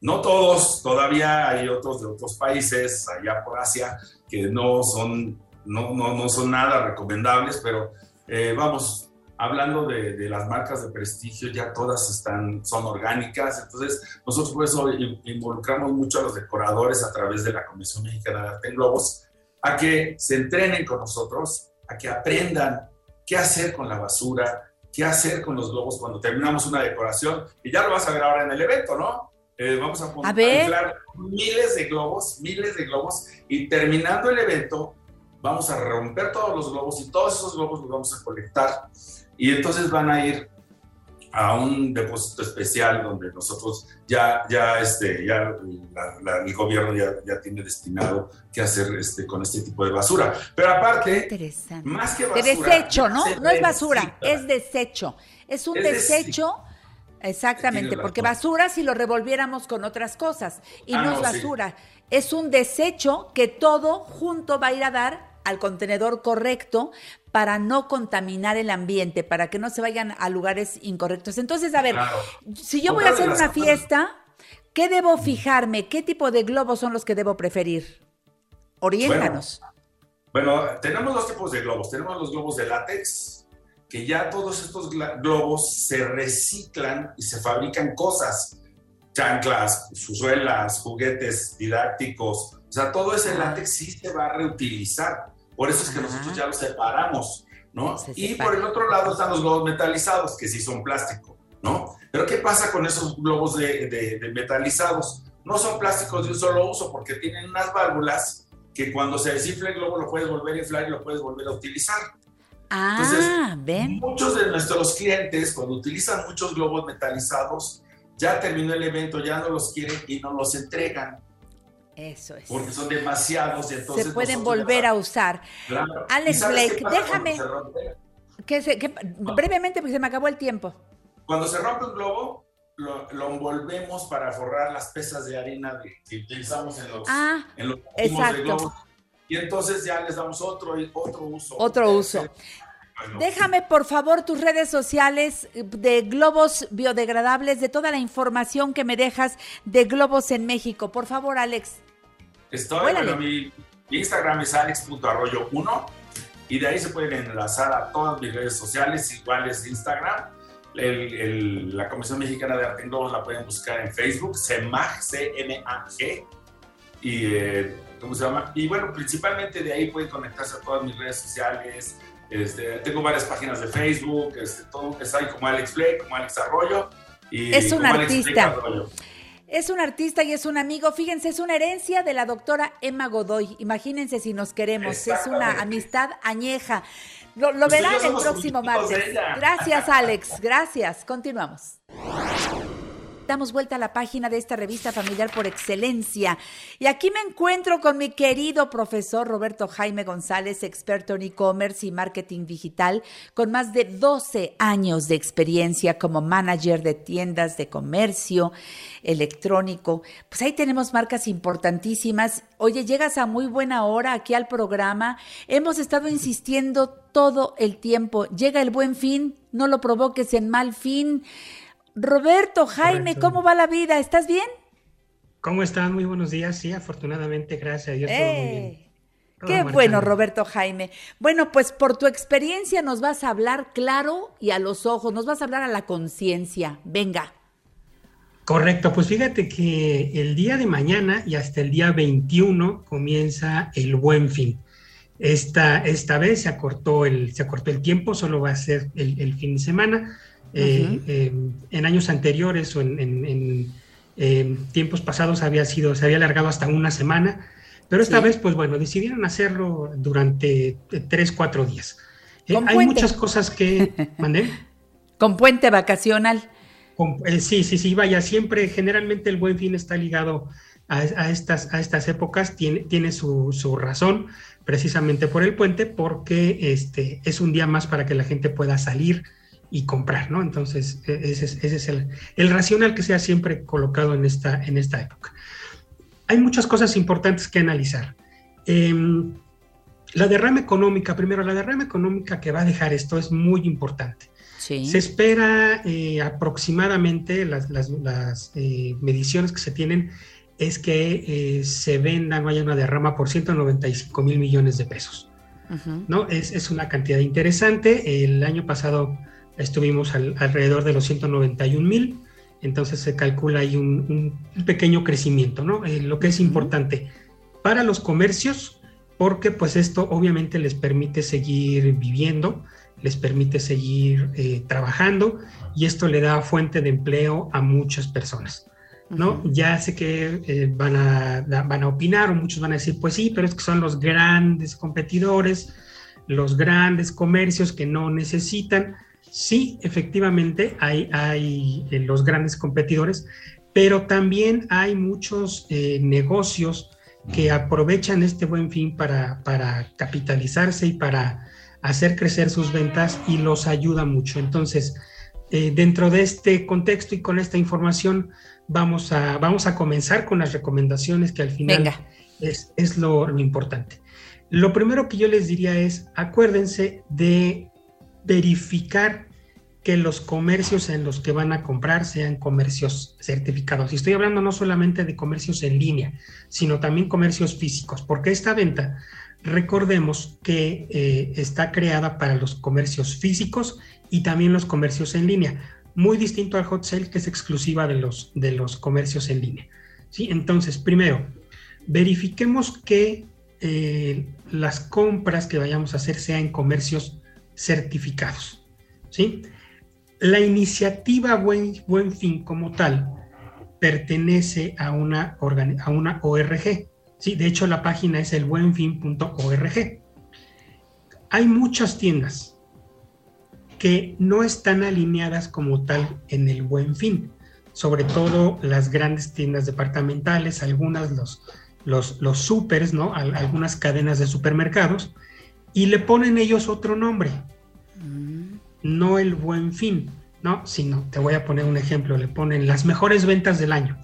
No todos, todavía hay otros de otros países, allá por Asia, que no son, no, no, no son nada recomendables, pero eh, vamos, hablando de, de las marcas de prestigio, ya todas están, son orgánicas, entonces nosotros por eso in- involucramos mucho a los decoradores a través de la Comisión Mexicana de Arte en Globos, a que se entrenen con nosotros, a que aprendan qué hacer con la basura, qué hacer con los globos cuando terminamos una decoración, y ya lo vas a ver ahora en el evento, ¿no? Eh, vamos a, A inflar miles de globos, miles de globos, y terminando el evento, vamos a romper todos los globos y todos esos globos los vamos a colectar. Y entonces van a ir a un depósito especial donde nosotros ya, ya, este, ya la- la- el gobierno ya, ya tiene destinado qué hacer este, con este tipo de basura. Pero aparte, más que De basura... desecho, ¿no? No es basura, es desecho. Es un Es desecho. Exactamente, porque basura si lo revolviéramos con otras cosas. Y Ah, no es sí. basura, es un desecho que todo junto va a ir a dar al contenedor correcto para no contaminar el ambiente, para que no se vayan a lugares incorrectos. Entonces, a ver, Claro. si yo voy a hacer una fiesta, ¿qué debo fijarme? ¿Qué tipo de globos son los que debo preferir? Oriéntanos. Bueno, tenemos dos tipos de globos. Tenemos los globos de látex, que ya todos estos globos se reciclan y se fabrican cosas. Chanclas, suelas, juguetes didácticos. O sea, todo ese látex sí se va a reutilizar. Por eso es que nosotros ya los separamos, ¿no? Se Y separa. por el otro lado están los globos metalizados, que sí son plástico, ¿no? Pero ¿qué pasa con esos globos de, de- de metalizados? No son plásticos de un solo uso porque tienen unas válvulas que cuando se desinfla el globo lo puedes volver a inflar y lo puedes volver a utilizar. Ah, Entonces, ven. Muchos de nuestros clientes, cuando utilizan muchos globos metalizados, ya terminó el evento, ya no los quieren y no los entregan Eso es. porque son demasiados. y entonces se pueden volver a usar. Claro. Alex ¿Y sabes qué Blake, déjame- Cuando se, rompe, Que que- brevemente, porque se me acabó el tiempo. cuando se rompe un globo, lo, lo envolvemos para forrar las pesas de harina de- que utilizamos en los, Ah, en los de exacto. Y entonces ya les damos otro, otro uso. Otro uso. Bueno, Déjame, por favor, tus redes sociales de globos biodegradables, de toda la información que me dejas de globos en México. Por favor, Alex. Estoy, bueno, mi, mi Instagram es alex.arroyo1 y de ahí se pueden enlazar a todas mis redes sociales, iguales de Instagram. El- el- la Comisión Mexicana de Arte en Globos la pueden buscar en Facebook, CEMAG, C-M-A-G. Y, eh, ¿cómo se llama? Y bueno, principalmente de ahí pueden conectarse a todas mis redes sociales. Este, tengo varias páginas de Facebook, este, todo está ahí como Alex Blake, como Alex Arroyo. Y Es un como Alex Blake artista. Es un artista y es un amigo. Fíjense, es una herencia de la doctora Emma Godoy. Imagínense si nos queremos. Es una amistad añeja. Lo, lo verán el próximo martes. Gracias, Alex. Gracias. Continuamos. Damos vuelta a la página de esta revista familiar por excelencia. Y aquí me encuentro con mi querido profesor Roberto Jaime González, experto en e-commerce y marketing digital, con más de 12 años de experiencia como manager de tiendas de comercio electrónico. Pues ahí tenemos marcas importantísimas. Oye, llegas a muy buena hora aquí al programa. Hemos estado insistiendo todo el tiempo. Llega el buen fin, no lo provoques en mal fin. Roberto, Jaime, Correcto. ¿cómo va la vida? ¿Estás bien? ¿Cómo están? Muy buenos días. Sí, afortunadamente, gracias a Dios, todo muy bien. ¡Eh! Todo Qué bueno, Roberto Jaime. Bueno, pues por tu experiencia nos vas a hablar claro y a los ojos, nos vas a hablar a la conciencia. Venga. Correcto, pues fíjate que el día de mañana y hasta el día 21 comienza el buen fin. Esta, esta vez se acortó, el, se acortó el tiempo, solo va a ser el, el fin de semana. Eh, eh, en años anteriores o en, en- en, eh, tiempos pasados había sido, se había alargado hasta una semana, pero esta Sí. vez, pues bueno, decidieron hacerlo durante tres, cuatro días. Con hay puente. muchas cosas que... ¿Mandé? Con puente vacacional. Con- sí, sí, sí, vaya, siempre, generalmente el buen fin está ligado a, a estas, a estas épocas, tiene, tiene su, su razón, precisamente por el puente, porque este, es un día más para que la gente pueda salir y comprar, ¿no? Entonces, e- ese es, ese es el, el racional que se ha siempre colocado en esta, en esta época. Hay muchas cosas importantes que analizar. Em, la derrama económica, primero, la derrama económica que va a dejar esto es muy importante. Sí. Se espera eh, aproximadamente, las, las- las, eh, mediciones que se tienen es que eh, se vendan, haya una derrama por 195 mil millones de pesos. Ujú. ¿no? Es, es una cantidad interesante. El año pasado estuvimos al- alrededor de los 191 mil, entonces se calcula ahí un, un pequeño crecimiento, ¿no? Eh, lo que es importante para los comercios, porque pues esto obviamente les permite seguir viviendo, les permite seguir eh, trabajando y esto le da fuente de empleo a muchas personas. ¿no? Ya sé que eh, van, a, van a opinar o muchos van a decir, pues sí, pero es que son los grandes competidores, los grandes comercios que no necesitan. Sí, efectivamente, hay, hay eh, los grandes competidores, pero también hay muchos eh, negocios que aprovechan este buen fin para, para capitalizarse y para hacer crecer sus ventas y los ayuda mucho. Entonces, eh, dentro de este contexto y con esta información, vamos a, vamos a comenzar con las recomendaciones que al final Venga. es, es lo, lo importante. Lo primero que yo les diría es, acuérdense de verificar que los comercios en los que van a comprar sean comercios certificados. Y estoy hablando no solamente de comercios en línea, sino también comercios físicos, porque esta venta, recordemos que eh, está creada para los comercios físicos y también los comercios en línea, muy distinto al hot sale que es exclusiva de los, de los comercios en línea. ¿sí? Entonces, primero, verifiquemos que eh, las compras que vayamos a hacer sean comercios certificados. ¿sí? La iniciativa Buen, Fin como tal pertenece a una, a una ORG. ¿sí? De hecho, la página es el buenfin.org. Hay muchas tiendas que no están alineadas como tal en el Buen Fin, sobre todo las grandes tiendas departamentales, algunas los, los, los supers, ¿no? Al- algunas cadenas de supermercados, y le ponen ellos otro nombre, Mm. no el buen fin, ¿no? Sino, te voy a poner un ejemplo, le ponen las mejores ventas del año,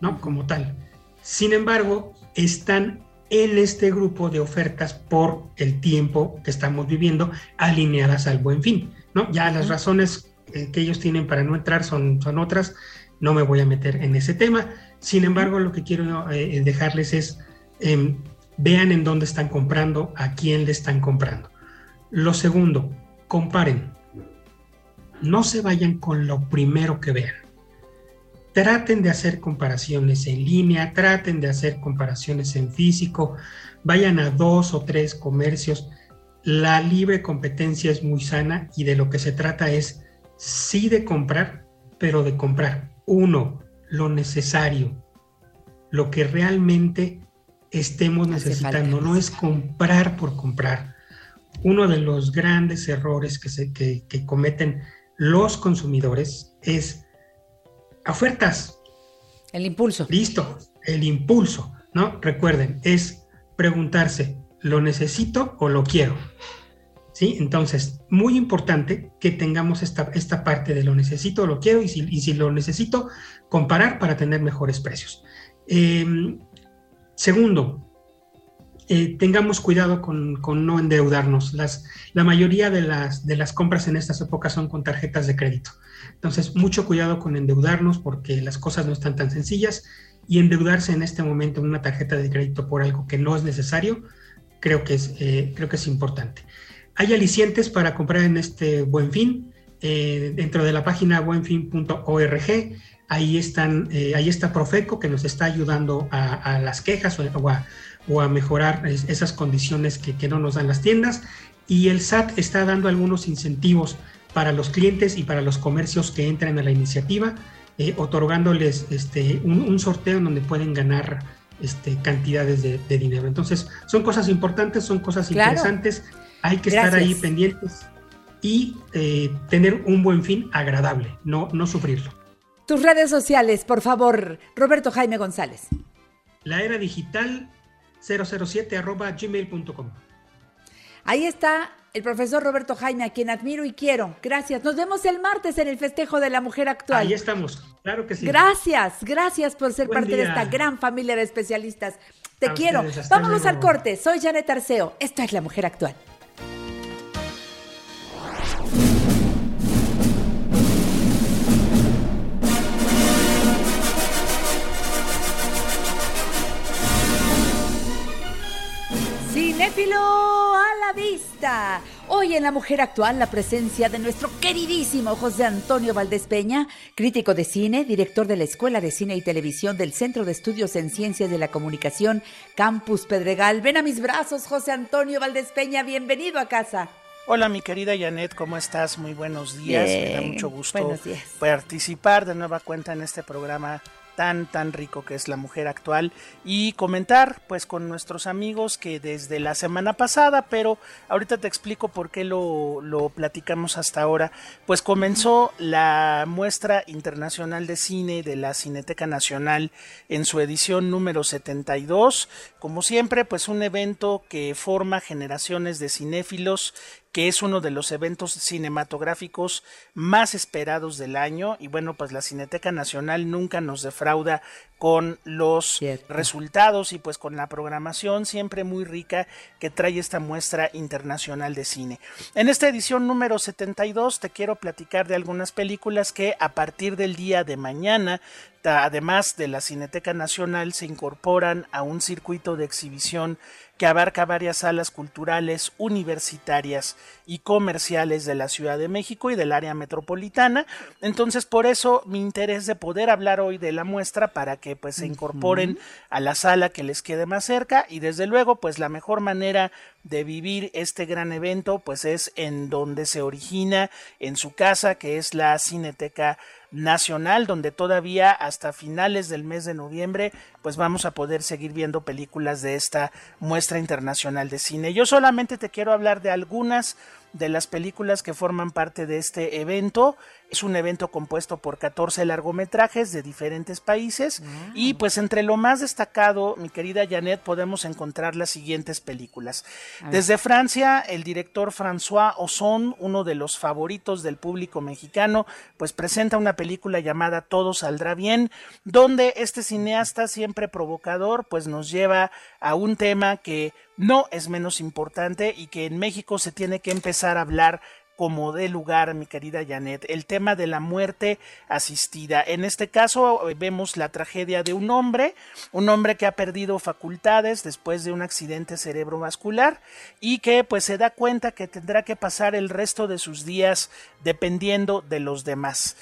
¿no? Como tal. Sin embargo, están en este grupo de ofertas por el tiempo que estamos viviendo alineadas al buen fin, ¿no? Ya las razones eh, que ellos tienen para no entrar son, son otras, no me voy a meter en ese tema. Sin embargo, lo que quiero eh, dejarles es, em, vean en dónde están comprando, a quién le están comprando. Lo segundo, comparen. No se vayan con lo primero que vean. Traten de hacer comparaciones en línea, traten de hacer comparaciones en físico, vayan a dos o tres comercios. La libre competencia es muy sana y de lo que se trata es sí de comprar, pero de comprar uno, lo necesario, lo que realmente estemos necesitando, no es comprar por comprar. Uno de los grandes errores que, se, que, que cometen los consumidores es ofertas. El impulso. Listo, el impulso, ¿no? Recuerden, es preguntarse, ¿lo necesito o lo quiero? ¿Sí? Entonces, muy importante que tengamos esta, esta parte de lo necesito o lo quiero y si, y si, lo necesito, comparar para tener mejores precios. Eh, segundo, eh, tengamos cuidado con, no endeudarnos. Las, la mayoría de las, de las compras en estas épocas son con tarjetas de crédito. Entonces, mucho cuidado con endeudarnos porque las cosas no están tan sencillas y endeudarse en este momento en una tarjeta de crédito por algo que no es necesario, creo que es, eh, importante. Hay alicientes para comprar en este buen fin. Eh, dentro de la página buenfin.org, ahí, están, eh, ahí está Profeco que nos está ayudando a, a las quejas o, a, o, a, mejorar esas condiciones que, que no nos dan las tiendas. Y el SAT está dando algunos incentivos para los clientes y para los comercios que entran a la iniciativa, eh, otorgándoles este, un, un, sorteo en donde pueden ganar este, cantidades de, de, dinero. Entonces, son cosas importantes, son cosas claro. interesantes, hay que Gracias. estar ahí pendientes y eh, tener un buen fin agradable, no, no sufrirlo. Tus redes sociales, por favor, Roberto Jaime González. La era digital 007 arroba gmail.com. Ahí está el profesor Roberto Jaime, a quien admiro y quiero. Gracias. Nos vemos el martes en el festejo de la mujer actual. Ahí estamos, claro que sí. Gracias, gracias por ser Buen parte día. de esta gran familia de especialistas. Te a quiero. Ustedes, Vámonos luego. al corte. Soy Janet Arceo. Esto es la mujer actual. Cinéfilo a la vista. Hoy en La Mujer Actual la presencia de nuestro queridísimo José Antonio Valdés Peña, crítico de cine, director de la Escuela de Cine y Televisión del Centro de Estudios en Ciencias de la Comunicación, Campus Pedregal. Ven a mis brazos, José Antonio Valdés Peña, bienvenido a casa. Hola mi querida Janet, ¿cómo estás? Muy buenos días, Bien. me da mucho gusto participar de nueva cuenta en este programa tan tan rico que es la mujer actual. Y comentar pues con nuestros amigos que desde la semana pasada pero ahorita te explico por qué lo, lo platicamos hasta ahora. Pues comenzó la muestra internacional de cine de la Cineteca Nacional en su edición número 72 como siempre pues un evento que forma generaciones de cinéfilos que es uno de los eventos cinematográficos más esperados del año. Y bueno pues la Cineteca Nacional nunca nos defrauda con los Cierto. resultados y pues con la programación siempre muy rica que trae esta muestra internacional de cine. En esta edición número 72 te quiero platicar de algunas películas que a partir del día de mañana además de la Cineteca Nacional se incorporan a un circuito de exhibición que abarca varias salas culturales, universitarias y comerciales de la Ciudad de México y del área metropolitana. Entonces, por eso mi interés de poder hablar hoy de la muestra para que pues se incorporen uh -huh. a la sala que les quede más cerca y desde luego pues la mejor manera de vivir este gran evento pues es en donde se origina en su casa que es la Cineteca nacional donde todavía hasta finales del mes de noviembre pues vamos a poder seguir viendo películas de esta muestra internacional de cine. Yo solamente te quiero hablar de algunas de las películas que forman parte de este evento. Es un evento compuesto por 14 largometrajes de diferentes países wow. y pues entre lo más destacado, mi querida Janet, podemos encontrar las siguientes películas. Desde Francia, el director François Ozon, uno de los favoritos del público mexicano, pues presenta una película llamada Todo saldrá bien, donde este cineasta siempre provocador pues nos lleva a un tema que no es menos importante y que en México se tiene que empezar a hablar como de lugar, mi querida Janet, el tema de la muerte asistida. En este caso vemos la tragedia de un hombre, un hombre que ha perdido facultades después de un accidente cerebrovascular y que pues se da cuenta que tendrá que pasar el resto de sus días dependiendo de los demás.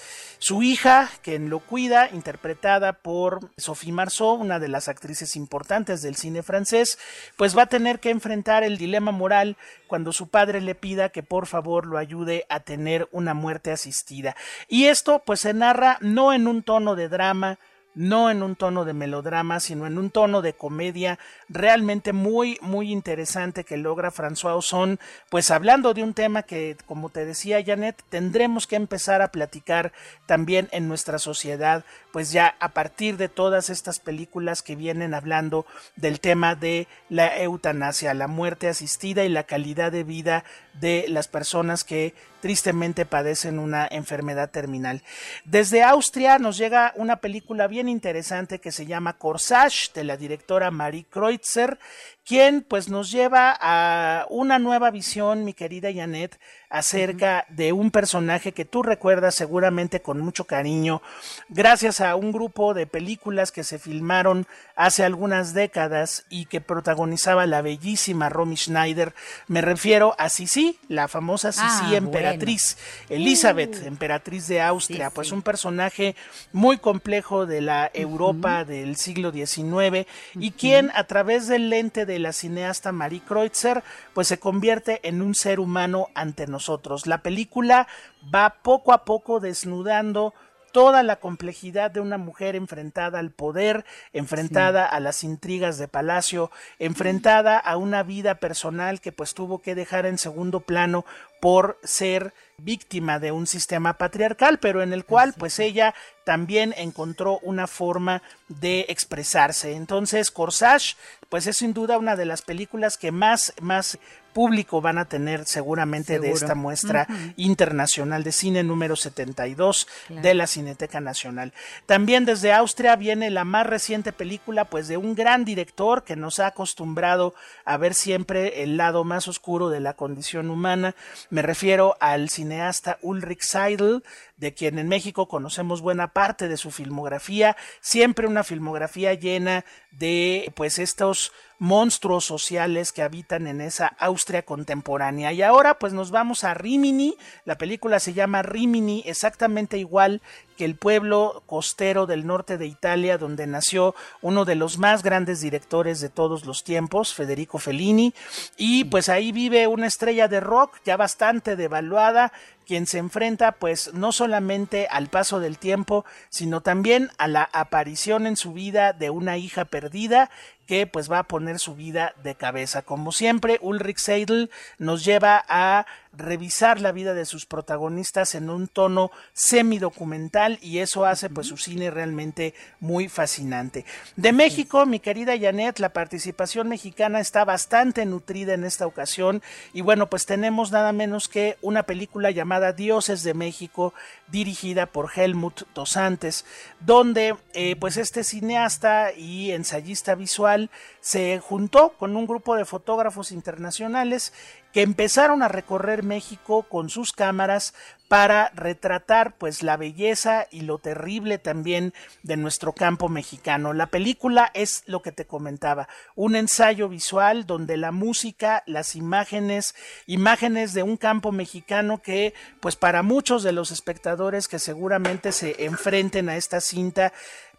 Su hija, quien lo cuida, interpretada por Sophie Marceau, una de las actrices importantes del cine francés, pues va a tener que enfrentar el dilema moral cuando su padre le pida que por favor lo ayude a tener una muerte asistida. Y esto pues se narra no en un tono de drama, no en un tono de melodrama, sino en un tono de comedia realmente muy, muy interesante que logra François Ozon, pues hablando de un tema que, como te decía Janet, tendremos que empezar a platicar también en nuestra sociedad, pues ya a partir de todas estas películas que vienen hablando del tema de la eutanasia, la muerte asistida y la calidad de vida de las personas que tristemente padecen una enfermedad terminal. Desde Austria nos llega una película bien interesante que se llama Corsage de la directora Marie Kreutzer quien pues nos lleva a una nueva visión, mi querida Janet, acerca de un personaje que tú recuerdas seguramente con mucho cariño, gracias a un grupo de películas que se filmaron hace algunas décadas y que protagonizaba la bellísima Romy Schneider. Me refiero a Sisi, la famosa Sisi ah, emperatriz, Elizabeth, uh. emperatriz de Austria, pues un personaje muy complejo de la Europa del siglo XIX y quien a través del lente de la cineasta Marie Kreutzer, pues se convierte en un ser humano ante nosotros. La película va poco a poco desnudando toda la complejidad de una mujer enfrentada al poder, enfrentada a las intrigas de palacio, enfrentada a una vida personal que pues tuvo que dejar en segundo plano por ser víctima de un sistema patriarcal, pero en el cual pues ella también encontró una forma de expresarse. Entonces, Corsage, pues es sin duda una de las películas que más, más público van a tener seguramente de esta muestra internacional de cine número 72 de la Cineteca Nacional. También desde Austria viene la más reciente película pues de un gran director que nos ha acostumbrado a ver siempre el lado más oscuro de la condición humana. Me refiero al cineasta Ulrich Seidel, de quien en México conocemos buena parte de su filmografía, siempre una filmografía llena de pues estos monstruos sociales que habitan en esa Austria contemporánea. Y ahora pues nos vamos a Rimini, la película se llama Rimini, exactamente igual que el pueblo costero del norte de Italia, donde nació uno de los más grandes directores de todos los tiempos, Federico Fellini, y pues ahí vive una estrella de rock ya bastante devaluada, quien se enfrenta pues no solamente al paso del tiempo, sino también a la aparición en su vida de una hija perdida que pues va a poner su vida de cabeza. Como siempre, Ulrich Seidel nos lleva a revisar la vida de sus protagonistas en un tono semidocumental y eso hace pues su cine realmente muy fascinante. De México, mi querida Janet, la participación mexicana está bastante nutrida en esta ocasión y bueno, pues tenemos nada menos que una película llamada Dioses de México dirigida por Helmut Dosantes, donde eh, pues este cineasta y ensayista visual se juntó con un grupo de fotógrafos internacionales que empezaron a recorrer México con sus cámaras para retratar pues la belleza y lo terrible también de nuestro campo mexicano. La película es lo que te comentaba, un ensayo visual donde la música, las imágenes, imágenes de un campo mexicano que pues para muchos de los espectadores que seguramente se enfrenten a esta cinta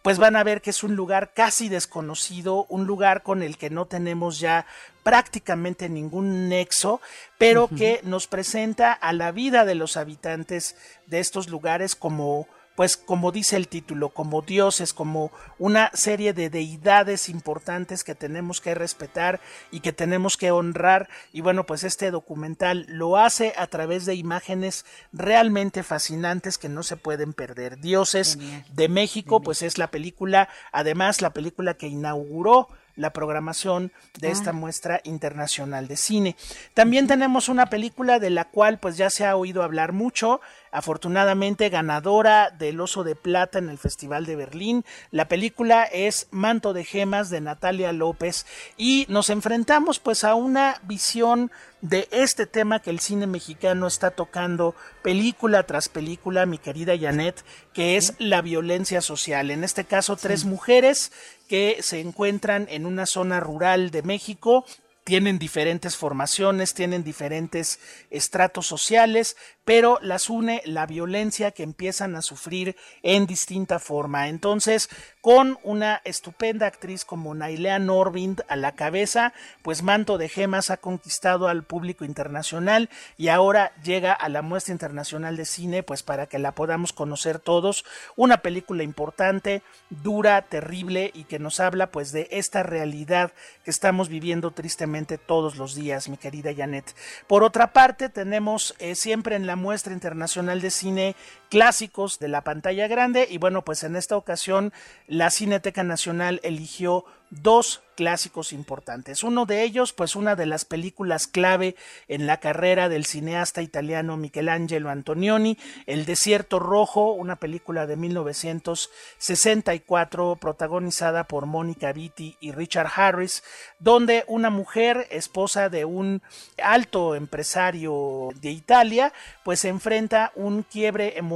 pues van a ver que es un lugar casi desconocido, un lugar con el que no tenemos ya prácticamente ningún nexo, pero que nos presenta a la vida de los habitantes de estos lugares como pues como dice el título, como dioses, como una serie de deidades importantes que tenemos que respetar y que tenemos que honrar. Y bueno, pues este documental lo hace a través de imágenes realmente fascinantes que no se pueden perder. Dioses de México, pues es la película, además la película que inauguró la programación de esta muestra internacional de cine. También tenemos una película de la cual pues ya se ha oído hablar mucho, afortunadamente ganadora del Oso de Plata en el Festival de Berlín. La película es Manto de Gemas de Natalia López y nos enfrentamos pues a una visión de este tema que el cine mexicano está tocando película tras película, mi querida Janet, que es la violencia social. En este caso, tres mujeres que se encuentran en una zona rural de México tienen diferentes formaciones, tienen diferentes estratos sociales, pero las une la violencia que empiezan a sufrir en distinta forma. Entonces, con una estupenda actriz como Nailea Norvind a la cabeza, pues Manto de Gemas ha conquistado al público internacional y ahora llega a la muestra internacional de cine, pues para que la podamos conocer todos. Una película importante, dura, terrible y que nos habla pues de esta realidad que estamos viviendo tristemente todos los días, mi querida Janet. Por otra parte, tenemos eh, siempre en la muestra internacional de cine clásicos de la pantalla grande y bueno, pues en esta ocasión la Cineteca Nacional eligió dos clásicos importantes. Uno de ellos, pues una de las películas clave en la carrera del cineasta italiano Michelangelo Antonioni, El Desierto Rojo, una película de 1964 protagonizada por Mónica Vitti y Richard Harris, donde una mujer, esposa de un alto empresario de Italia, pues enfrenta un quiebre emocional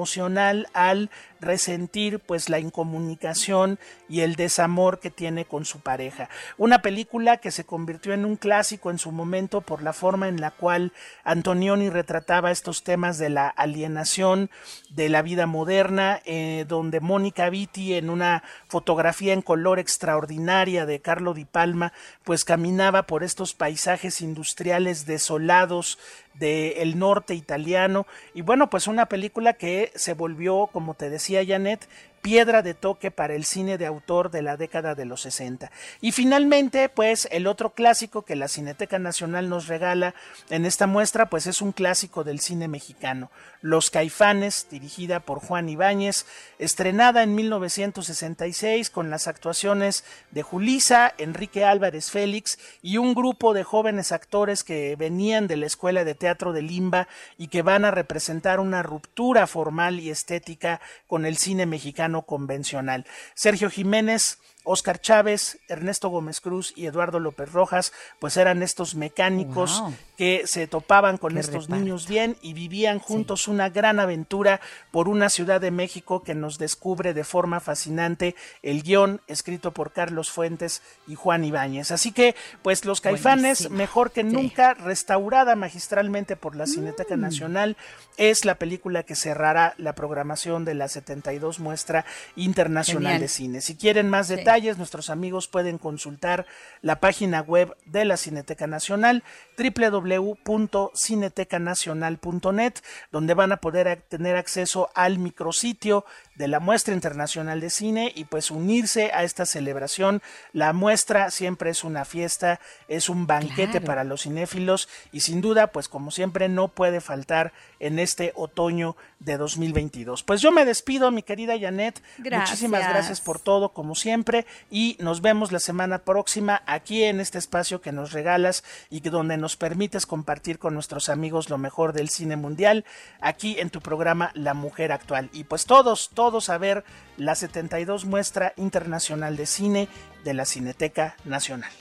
al resentir pues la incomunicación y el desamor que tiene con su pareja. Una película que se convirtió en un clásico en su momento por la forma en la cual Antonioni retrataba estos temas de la alienación de la vida moderna, eh, donde Mónica Vitti en una fotografía en color extraordinaria de Carlo Di Palma, pues caminaba por estos paisajes industriales desolados del norte italiano y bueno pues una película que se volvió como te decía Janet piedra de toque para el cine de autor de la década de los 60. Y finalmente, pues el otro clásico que la Cineteca Nacional nos regala en esta muestra, pues es un clásico del cine mexicano, Los Caifanes, dirigida por Juan Ibáñez, estrenada en 1966 con las actuaciones de Julisa, Enrique Álvarez Félix y un grupo de jóvenes actores que venían de la Escuela de Teatro de Limba y que van a representar una ruptura formal y estética con el cine mexicano convencional. Sergio Jiménez Oscar Chávez, Ernesto Gómez Cruz y Eduardo López Rojas, pues eran estos mecánicos que se topaban con estos niños bien y vivían juntos una gran aventura por una ciudad de México que nos descubre de forma fascinante el guion escrito por Carlos Fuentes y Juan Ibáñez. Así que, pues los caifanes, mejor que nunca, restaurada magistralmente por la Cineteca mm. Nacional, es la película que cerrará la programación de la 72 muestra internacional de cine. Si quieren más detalles, nuestros amigos pueden consultar la página web de la Cineteca Nacional, www.cinetecanacional.net, donde van a poder tener acceso al micrositio de la muestra internacional de cine y pues unirse a esta celebración. La muestra siempre es una fiesta, es un banquete para los cinéfilos y sin duda pues como siempre no puede faltar en este otoño de 2022. Pues yo me despido mi querida Janet, muchísimas gracias por todo como siempre y nos vemos la semana próxima aquí en este espacio que nos regalas y donde nos permites compartir con nuestros amigos lo mejor del cine mundial aquí en tu programa La Mujer Actual. Y pues todos, todos a ver la 72 muestra internacional de cine de la Cineteca Nacional.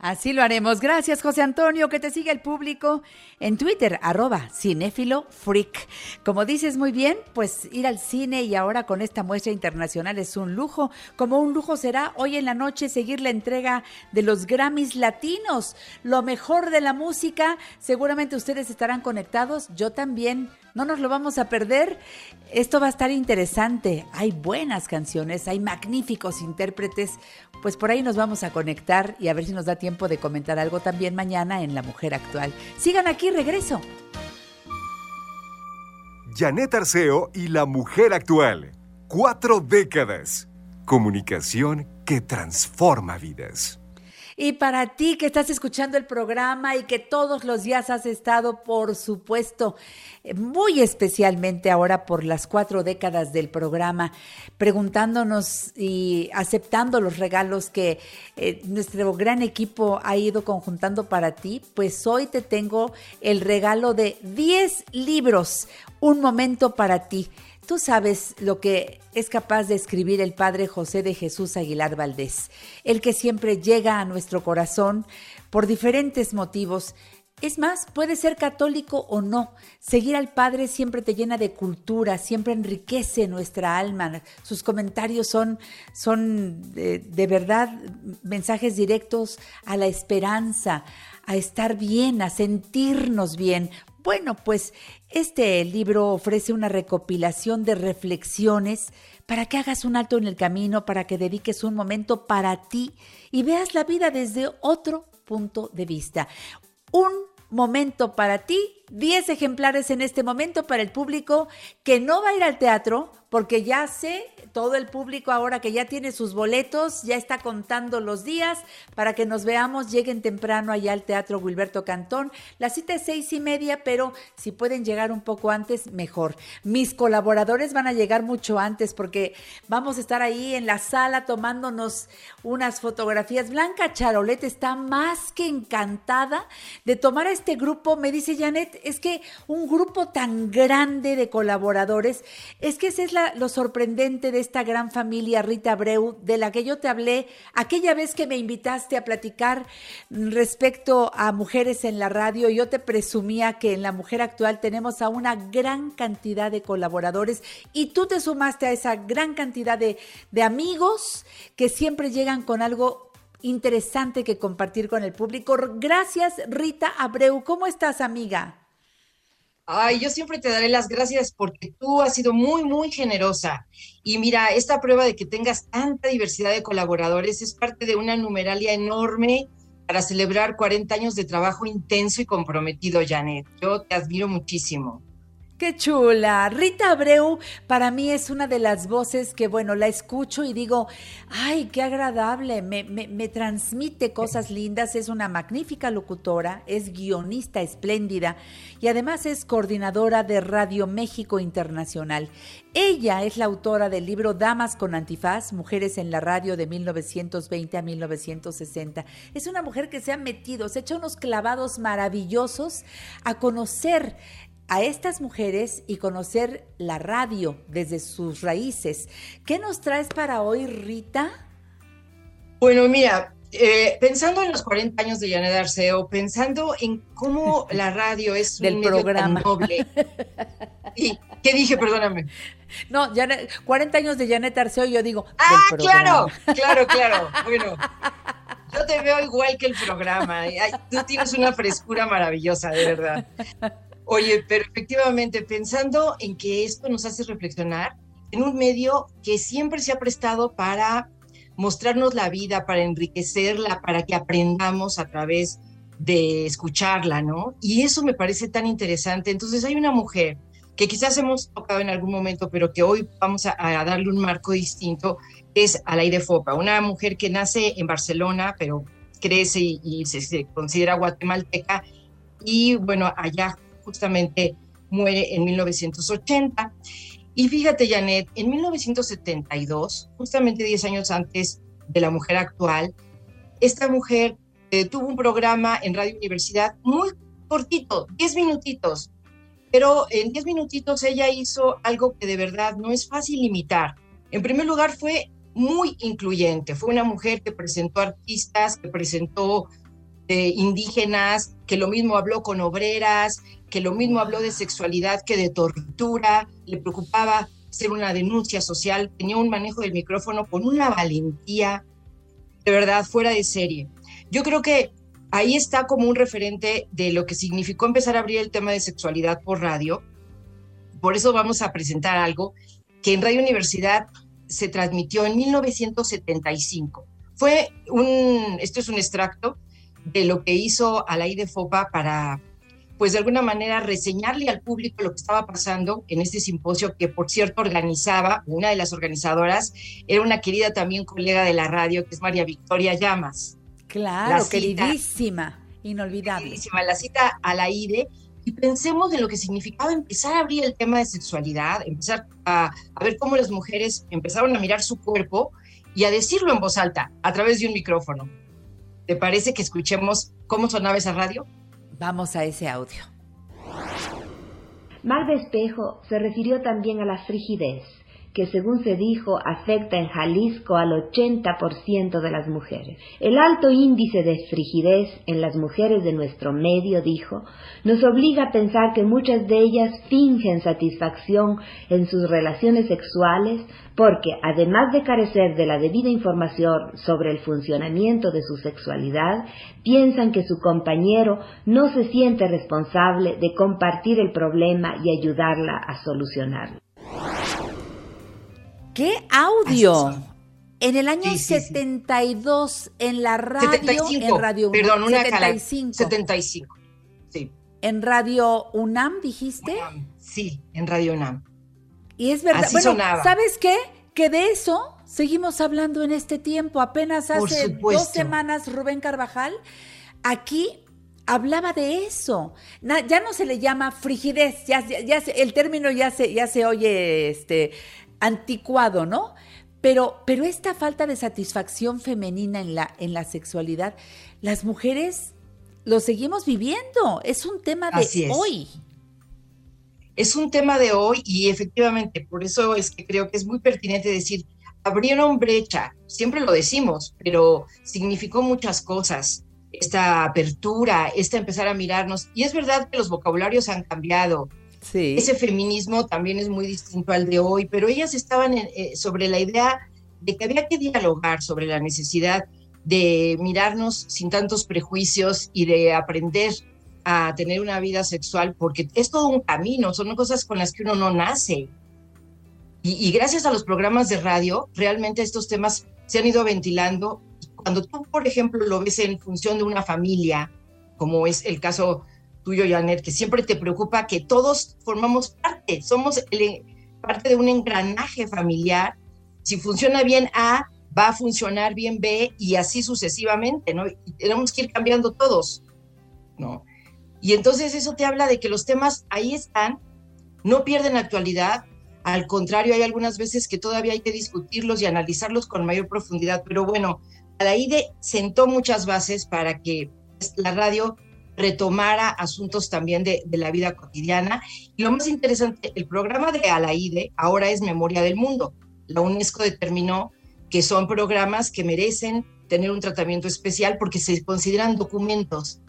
Así lo haremos. Gracias, José Antonio. Que te siga el público en Twitter, arroba cinéfilo freak. Como dices muy bien, pues ir al cine y ahora con esta muestra internacional es un lujo. Como un lujo será hoy en la noche seguir la entrega de los Grammys latinos. Lo mejor de la música. Seguramente ustedes estarán conectados. Yo también. No nos lo vamos a perder. Esto va a estar interesante. Hay buenas canciones, hay magníficos intérpretes. Pues por ahí nos vamos a conectar y a ver si nos da tiempo de comentar algo también mañana en La Mujer Actual. Sigan aquí, regreso. Janet Arceo y La Mujer Actual. Cuatro décadas. Comunicación que transforma vidas. Y para ti que estás escuchando el programa y que todos los días has estado, por supuesto, muy especialmente ahora por las cuatro décadas del programa, preguntándonos y aceptando los regalos que eh, nuestro gran equipo ha ido conjuntando para ti, pues hoy te tengo el regalo de 10 libros, un momento para ti. Tú sabes lo que es capaz de escribir el Padre José de Jesús Aguilar Valdés, el que siempre llega a nuestro corazón por diferentes motivos Es más, puede ser católico o no. Seguir al Padre siempre te llena de cultura, siempre enriquece nuestra alma. Sus comentarios son, son de, de verdad mensajes directos a la esperanza, a estar bien, a sentirnos bien. Bueno, pues este libro ofrece una recopilación de reflexiones para que hagas un alto en el camino, para que dediques un momento para ti y veas la vida desde otro punto de vista. Un momento para ti, 10 ejemplares en este momento para el público que no va a ir al teatro, porque ya sé, todo el público ahora que ya tiene sus boletos, ya está contando los días para que nos veamos, lleguen temprano allá al Teatro Wilberto Cantón. La cita es seis y media, pero si pueden llegar un poco antes, mejor. Mis colaboradores van a llegar mucho antes porque vamos a estar ahí en la sala tomándonos unas fotografías. Blanca Charolette está más que encantada de tomar a este grupo. Me dice Janet, es que un grupo tan grande de colaboradores, es que ese es lo sorprendente de esta gran familia Rita Abreu, de la que yo te hablé aquella vez que me invitaste a platicar respecto a mujeres en la radio. Yo te presumía que en la mujer actual tenemos a una gran cantidad de colaboradores y tú te sumaste a esa gran cantidad de, de amigos que siempre llegan con algo interesante que compartir con el público. Gracias, Rita Abreu. ¿Cómo estás, amiga? Ay, yo siempre te daré las gracias porque tú has sido muy, muy generosa. Y mira, esta prueba de que tengas tanta diversidad de colaboradores es parte de una numeralia enorme para celebrar 40 años de trabajo intenso y comprometido, Janet. Yo te admiro muchísimo. Qué chula. Rita Abreu para mí es una de las voces que, bueno, la escucho y digo, ay, qué agradable, me, me, transmite cosas lindas, es una magnífica locutora, es guionista espléndida y además es coordinadora de Radio México Internacional. Ella es la autora del libro Damas con Antifaz, Mujeres en la Radio de 1920 a 1960. Es una mujer que se ha metido, se ha hecho unos clavados maravillosos a conocer a estas mujeres y conocer la radio desde sus raíces. ¿Qué nos traes para hoy, Rita? Bueno, mira, eh, pensando en los 40 años de Janet Arceo, pensando en cómo la radio es Del programa. noble. ¿Y qué dije? Perdóname. No, 40 años de Janet Arceo, yo digo. Ah, claro, claro, claro. Bueno, yo te veo igual que el programa. tú tienes una frescura maravillosa, de verdad. Oye, pero efectivamente, pensando en que esto nos hace reflexionar en un medio que siempre se ha prestado para mostrarnos la vida, para enriquecerla, para que aprendamos a través de escucharla, ¿no? Y eso me parece tan interesante. Entonces hay una mujer que quizás hemos tocado en algún momento, pero que hoy vamos a, darle un marco distinto, es Alaide Fopa, una mujer que nace en Barcelona, pero crece y, se, se, considera guatemalteca, y bueno, allá justamente muere en 1980. Y fíjate, Janet, en 1972, justamente 10 años antes de la mujer actual, esta mujer eh, tuvo un programa en Radio Universidad muy cortito, 10 minutitos, pero en 10 minutitos ella hizo algo que de verdad no es fácil imitar. En primer lugar, fue muy incluyente, fue una mujer que presentó artistas, que presentó eh, indígenas, que lo mismo habló con obreras, que lo mismo habló de sexualidad que de tortura, le preocupaba ser una denuncia social, tenía un manejo del micrófono con una valentía de verdad fuera de serie. Yo creo que ahí está como un referente de lo que significó empezar a abrir el tema de sexualidad por radio. Por eso vamos a presentar algo que en Radio Universidad se transmitió en 1975. Fue un, esto es un extracto de lo que hizo Alaide Fopa para pues de alguna manera reseñarle al público lo que estaba pasando en este simposio que por cierto organizaba, una de las organizadoras era una querida también colega de la radio que es María Victoria Llamas. Claro, queridísima, inolvidable. Queridísima, la cita a la IDE y pensemos en lo que significaba empezar a abrir el tema de sexualidad, empezar a, a ver cómo las mujeres empezaron a mirar su cuerpo y a decirlo en voz alta a través de un micrófono. ¿Te parece que escuchemos cómo sonaba esa radio? Vamos a ese audio. Mar de espejo se refirió también a la frigidez, que según se dijo afecta en Jalisco al 80% de las mujeres. El alto índice de frigidez en las mujeres de nuestro medio, dijo, nos obliga a pensar que muchas de ellas fingen satisfacción en sus relaciones sexuales porque, además de carecer de la debida información sobre el funcionamiento de su sexualidad, piensan que su compañero no se siente responsable de compartir el problema y ayudarla a solucionarlo. ¡Qué audio! En el año 72, en la radio, 75, en Radio Perdón, una 75. 75. Sí. ¿En Radio UNAM dijiste? Sí, en Radio UNAM. Y es verdad. Así bueno, sonaba. ¿sabes qué? Que de eso seguimos hablando en este tiempo. Apenas hace dos semanas Rubén Carvajal aquí hablaba de eso. Na- ya no se le llama frigidez, ya, ya- el término ya se, ya se oye este, anticuado, ¿no? Pero, pero esta falta de satisfacción femenina en la, en la sexualidad, las mujeres lo seguimos viviendo. Es un tema de Así es. hoy. Es un tema de hoy y efectivamente, por eso es que creo que es muy pertinente decir, abrieron brecha, siempre lo decimos, pero significó muchas cosas, esta apertura, esta empezar a mirarnos, y es verdad que los vocabularios han cambiado. Sí. Ese feminismo también es muy distinto al de hoy, pero ellas estaban en- eh, sobre la idea de que había que dialogar sobre la necesidad de mirarnos sin tantos prejuicios y de aprender a tener una vida sexual, porque es todo un camino, son cosas con las que uno no nace. Y, y gracias a los programas de radio, realmente estos temas se han ido ventilando. Cuando tú, por ejemplo, lo ves en función de una familia, como es el caso tuyo, Janet, que siempre te preocupa que todos formamos parte, somos parte de un engranaje familiar. Si funciona bien A, va a funcionar bien B y así sucesivamente, ¿no? Y tenemos que ir cambiando todos, ¿no? Y entonces eso te habla de que los temas ahí están, no pierden actualidad, al contrario, hay algunas veces que todavía hay que discutirlos y analizarlos con mayor profundidad, pero bueno, Alaide sentó muchas bases para que la radio retomara asuntos también de, de la vida cotidiana. Y lo más interesante, el programa de Alaide ahora es Memoria del Mundo. La UNESCO determinó que son programas que merecen tener un tratamiento especial porque se consideran documentos.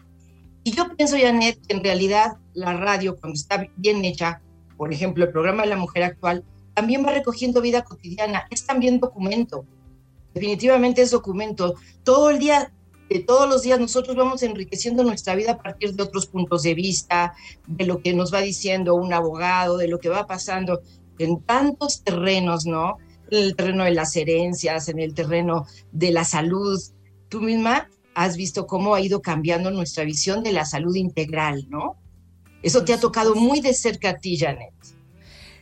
Y yo pienso, Janet, que en realidad la radio, cuando está bien hecha, por ejemplo, el programa de la mujer actual, también va recogiendo vida cotidiana, es también documento. Definitivamente es documento. Todo el día, de todos los días, nosotros vamos enriqueciendo nuestra vida a partir de otros puntos de vista, de lo que nos va diciendo un abogado, de lo que va pasando en tantos terrenos, ¿no? En el terreno de las herencias, en el terreno de la salud. Tú misma has visto cómo ha ido cambiando nuestra visión de la salud integral, ¿no? Eso te ha tocado muy de cerca a ti, Janet.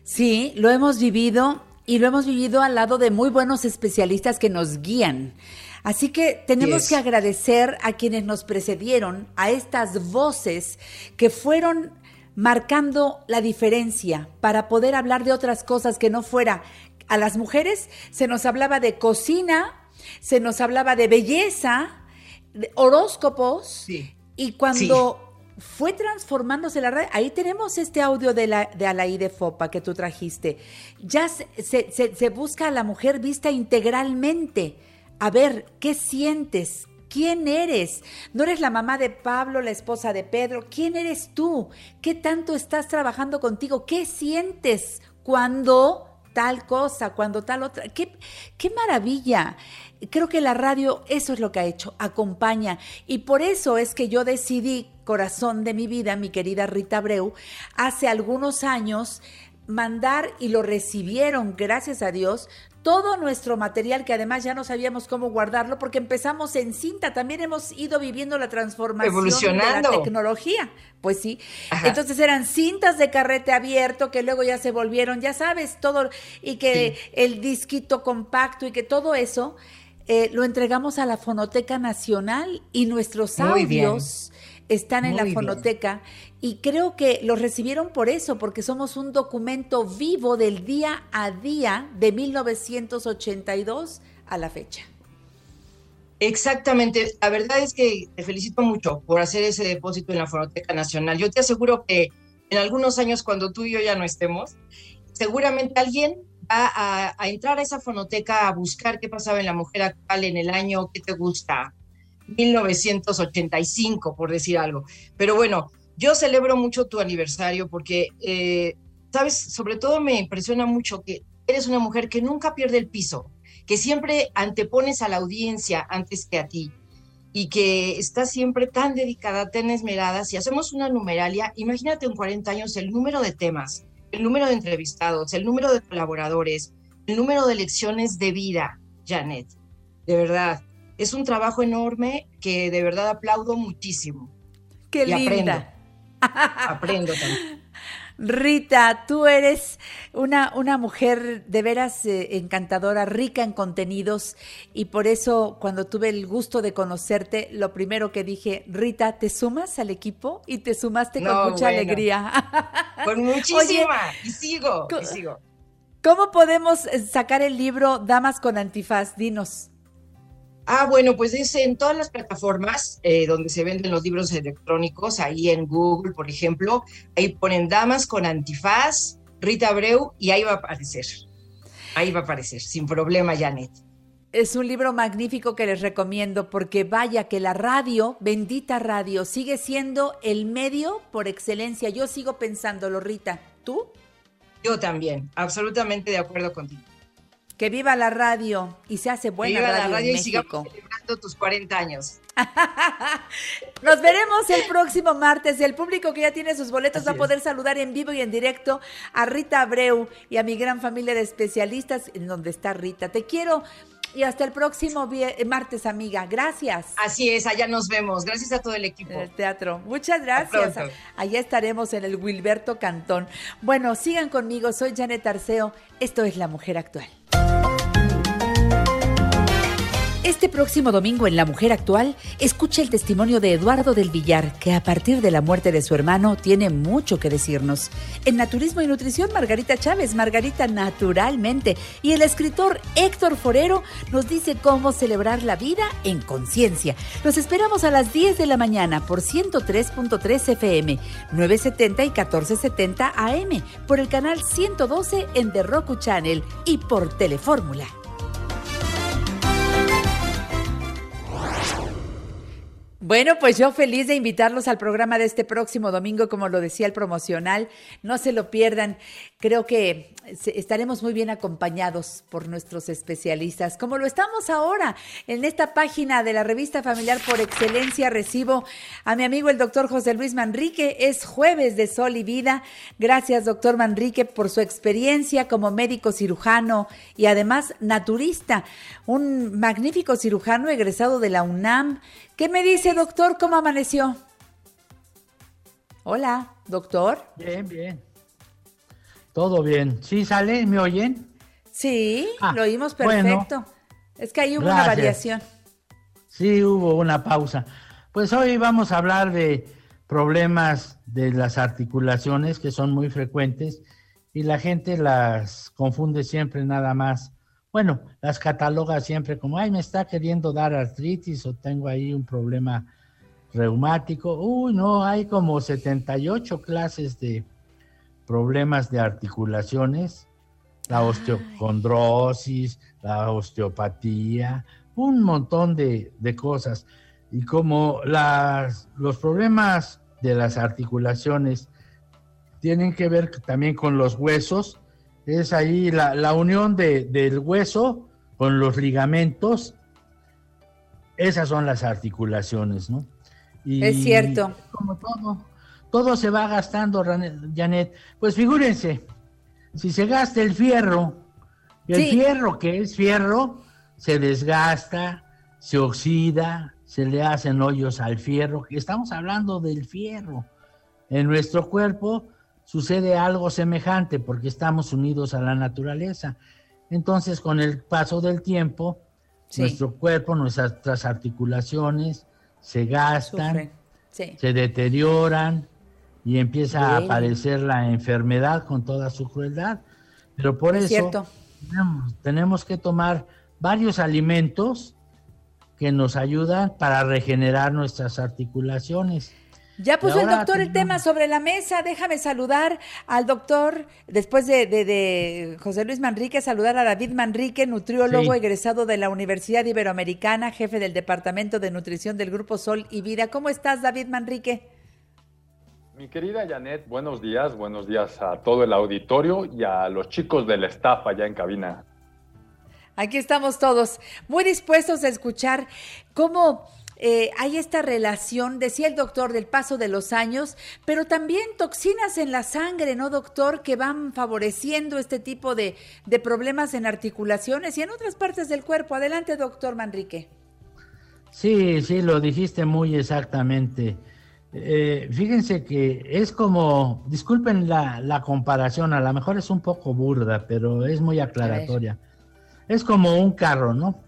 Sí, lo hemos vivido y lo hemos vivido al lado de muy buenos especialistas que nos guían. Así que tenemos Yes. que agradecer a quienes nos precedieron, a estas voces que fueron marcando la diferencia para poder hablar de otras cosas que no fuera. A las mujeres se nos hablaba de cocina, se nos hablaba de belleza, de horóscopos, y cuando fue transformándose la radio. Ahí tenemos este audio de, la, de Alaí Fopa que tú trajiste. Ya se- se busca a la mujer vista integralmente. A ver, ¿qué sientes? ¿Quién eres? No eres la mamá de Pablo, la esposa de Pedro. ¿Quién eres tú? ¿Qué tanto estás trabajando contigo? ¿Qué sientes cuando tal cosa, cuando tal otra? ¡Qué, qué maravilla! Creo que la radio eso es lo que ha hecho, acompaña. Y por eso es que yo decidí, corazón de mi vida, mi querida Rita Abreu, hace algunos años mandar y lo recibieron, gracias a Dios, todo nuestro material que además ya no sabíamos cómo guardarlo porque empezamos en cinta, también hemos ido viviendo la transformación de Evolucionando. la tecnología. Pues sí. Entonces eran cintas de carrete abierto que luego ya se volvieron, ya sabes, todo y que el disquito compacto y que todo eso eh, lo entregamos a la Fonoteca Nacional y nuestros audios están en Muy la bien. fonoteca y creo que los recibieron por eso, porque somos un documento vivo del día a día de 1982 a la fecha. Exactamente. La verdad es que te felicito mucho por hacer ese depósito en la Fonoteca Nacional. Yo te aseguro que en algunos años, cuando tú y yo ya no estemos, seguramente alguien a, a, entrar a esa fonoteca a buscar qué pasaba en la mujer actual en el año que te gusta, 1985, por decir algo. Pero bueno, yo celebro mucho tu aniversario porque, eh, sabes, sobre todo me impresiona mucho que eres una mujer que nunca pierde el piso, que siempre antepones a la audiencia antes que a ti y que está siempre tan dedicada, tan esmerada. Si hacemos una numeralia, imagínate en 40 años el número de temas, el número de entrevistados, el número de colaboradores, el número de lecciones de vida, Janet. De verdad, es un trabajo enorme que de verdad aplaudo muchísimo. Qué linda. Aprendo, aprendo también. Rita, tú eres una, una mujer de veras eh, encantadora, rica en contenidos y por eso cuando tuve el gusto de conocerte, lo primero que dije, Rita, ¿te sumas al equipo? Y te sumaste con mucha alegría. Con muchísima. y sigo, y sigo. ¿Cómo podemos eh, sacar el libro Damas con Antifaz? Dinos. Ah, bueno, pues es en todas las plataformas eh, donde se venden los libros electrónicos, ahí en Google, por ejemplo, ahí ponen Damas con Antifaz, Rita Abreu, y ahí va a aparecer. Ahí va a aparecer, sin problema, Janet. Es un libro magnífico que les recomiendo porque vaya que la radio, bendita radio, sigue siendo el medio por excelencia. Yo sigo pensándolo, Rita. ¿Tú? Yo también, absolutamente de acuerdo contigo. Que viva la radio y se hace buena viva radio, la radio en y sigamos México. celebrando tus 40 años. Nos veremos el próximo martes. El público que ya tiene sus boletos va a poder saludar en vivo y en directo a Rita Abreu y a mi gran familia de especialistas en donde está Rita. Te quiero y hasta el próximo vie- martes, amiga. Gracias. Así es, allá nos vemos. Gracias a todo el equipo. En el teatro. Muchas gracias. Allá estaremos en el Wilberto Cantón. Bueno, sigan conmigo. Soy Janet Arceo. Esto es La Mujer Actual. Este próximo domingo en La Mujer Actual, escucha el testimonio de Eduardo del Villar, que a partir de la muerte de su hermano tiene mucho que decirnos. En Naturismo y Nutrición, Margarita Chávez, Margarita Naturalmente, y el escritor Héctor Forero nos dice cómo celebrar la vida en conciencia. Los esperamos a las 10 de la mañana por 103.3 FM, 970 y 1470 AM, por el canal 112 en The Roku Channel y por Telefórmula. Bueno, pues yo feliz de invitarlos al programa de este próximo domingo, como lo decía el promocional. No se lo pierdan. Creo que estaremos muy bien acompañados por nuestros especialistas, como lo estamos ahora en esta página de la revista familiar por excelencia. Recibo a mi amigo el doctor José Luis Manrique. Es jueves de Sol y Vida. Gracias, doctor Manrique, por su experiencia como médico cirujano y además naturista. Un magnífico cirujano egresado de la UNAM. ¿Qué me dice, doctor? ¿Cómo amaneció? Hola, doctor. Bien, bien. Todo bien. ¿Sí sale? ¿Me oyen? Sí, Ah, lo oímos bueno. perfecto. es que ahí hubo una variación. Sí, hubo una pausa. Pues hoy vamos a hablar de problemas de las articulaciones que son muy frecuentes y la gente las confunde siempre nada más. Bueno, las cataloga siempre como, ay, me está queriendo dar artritis o tengo ahí un problema reumático. Uy, no, hay como 78 clases de problemas de articulaciones, la osteocondrosis, la osteopatía, un montón de, de cosas. Y como las, los problemas de las articulaciones tienen que ver también con los huesos, es ahí la, la unión de- del hueso con los ligamentos, esas son las articulaciones, ¿no? Y Es cierto. Como todo, todo se va gastando, Janet. Pues figúrense, si se gasta el fierro, el Sí. fierro que es fierro, se desgasta, se oxida, se le hacen hoyos al fierro. Estamos hablando del fierro. En nuestro cuerpo sucede algo semejante porque estamos unidos a la naturaleza. Entonces, con el paso del tiempo, Sí. nuestro cuerpo, nuestras articulaciones se gastan. Sí. se deterioran y empieza a aparecer la enfermedad con toda su crueldad. Pero por Es eso cierto. tenemos, tenemos que tomar varios alimentos que nos ayudan para regenerar nuestras articulaciones. Ya puso el doctor el tema sobre la mesa. Déjame saludar al doctor, después de, de, José Luis Manrique, saludar a David Manrique, nutriólogo egresado de la Universidad Iberoamericana, jefe del Departamento de Nutrición del Grupo Sol y Vida. ¿Cómo estás, David Manrique? Mi querida Janet, buenos días, buenos días a todo el auditorio y a los chicos del staff allá en cabina. Aquí estamos todos muy dispuestos a escuchar cómo eh, hay esta relación, decía el doctor, del paso de los años, pero también toxinas en la sangre, ¿no, doctor? Que van favoreciendo este tipo de, problemas en articulaciones y en otras partes del cuerpo. Adelante, doctor Manrique. Sí, sí, lo dijiste muy exactamente. Eh, fíjense que es como, disculpen la, la, comparación, a lo mejor es un poco burda, pero es muy aclaratoria. Es como un carro, ¿no?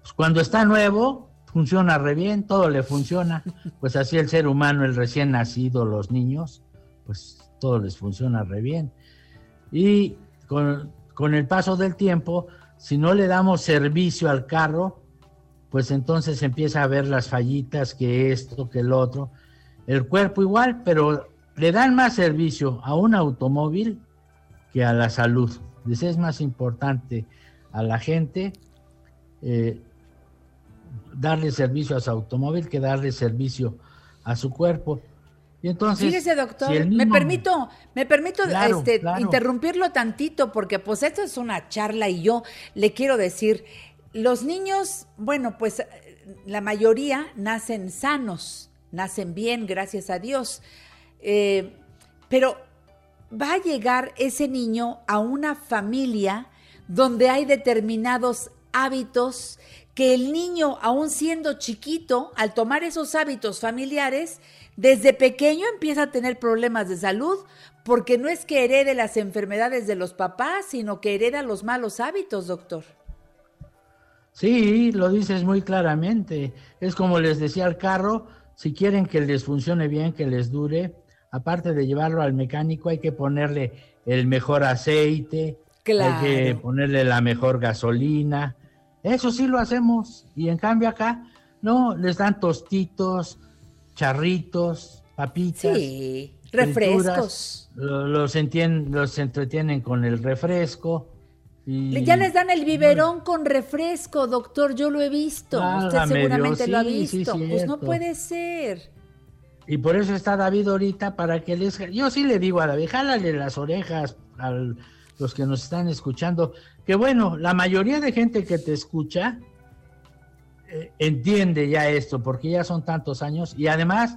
Pues cuando está nuevo, funciona re bien, todo le funciona. Pues así el ser humano, el recién nacido, los niños, pues todo les funciona re bien. Y con, con el paso del tiempo, si no le damos servicio al carro, pues entonces empieza a ver las fallitas, que esto, que el otro. El cuerpo igual, pero le dan más servicio a un automóvil que a la salud. Les es más importante a la gente eh, darle servicio a su automóvil que darle servicio a su cuerpo. Y entonces, Fíjese, doctor, me permito, me permito este, interrumpirlo tantito, porque pues esto es una charla y yo le quiero decir, los niños, bueno, pues la mayoría nacen sanos, nacen bien, gracias a Dios, eh, pero va a llegar ese niño a una familia donde hay determinados hábitos que el niño, aún siendo chiquito, al tomar esos hábitos familiares, desde pequeño empieza a tener problemas de salud, porque no es que herede las enfermedades de los papás, sino que hereda los malos hábitos, doctor. Sí, lo dices muy claramente. Es como les decía al carro, si quieren que les funcione bien, que les dure, aparte de llevarlo al mecánico, hay que ponerle el mejor aceite, hay que ponerle la mejor gasolina. Eso sí lo hacemos. Y en cambio acá, no, les dan tostitos, charritos, papitas. Sí, refrescos. Los, los entretienen con el refresco. Y... Ya les dan el biberón con refresco, doctor, yo lo he visto. Usted seguramente lo ha visto. pues no puede ser. Y por eso está David ahorita para que les... Yo sí le digo a David, jálale las orejas al los que nos están escuchando, que bueno, la mayoría de gente que te escucha eh, entiende ya esto, porque ya son tantos años y además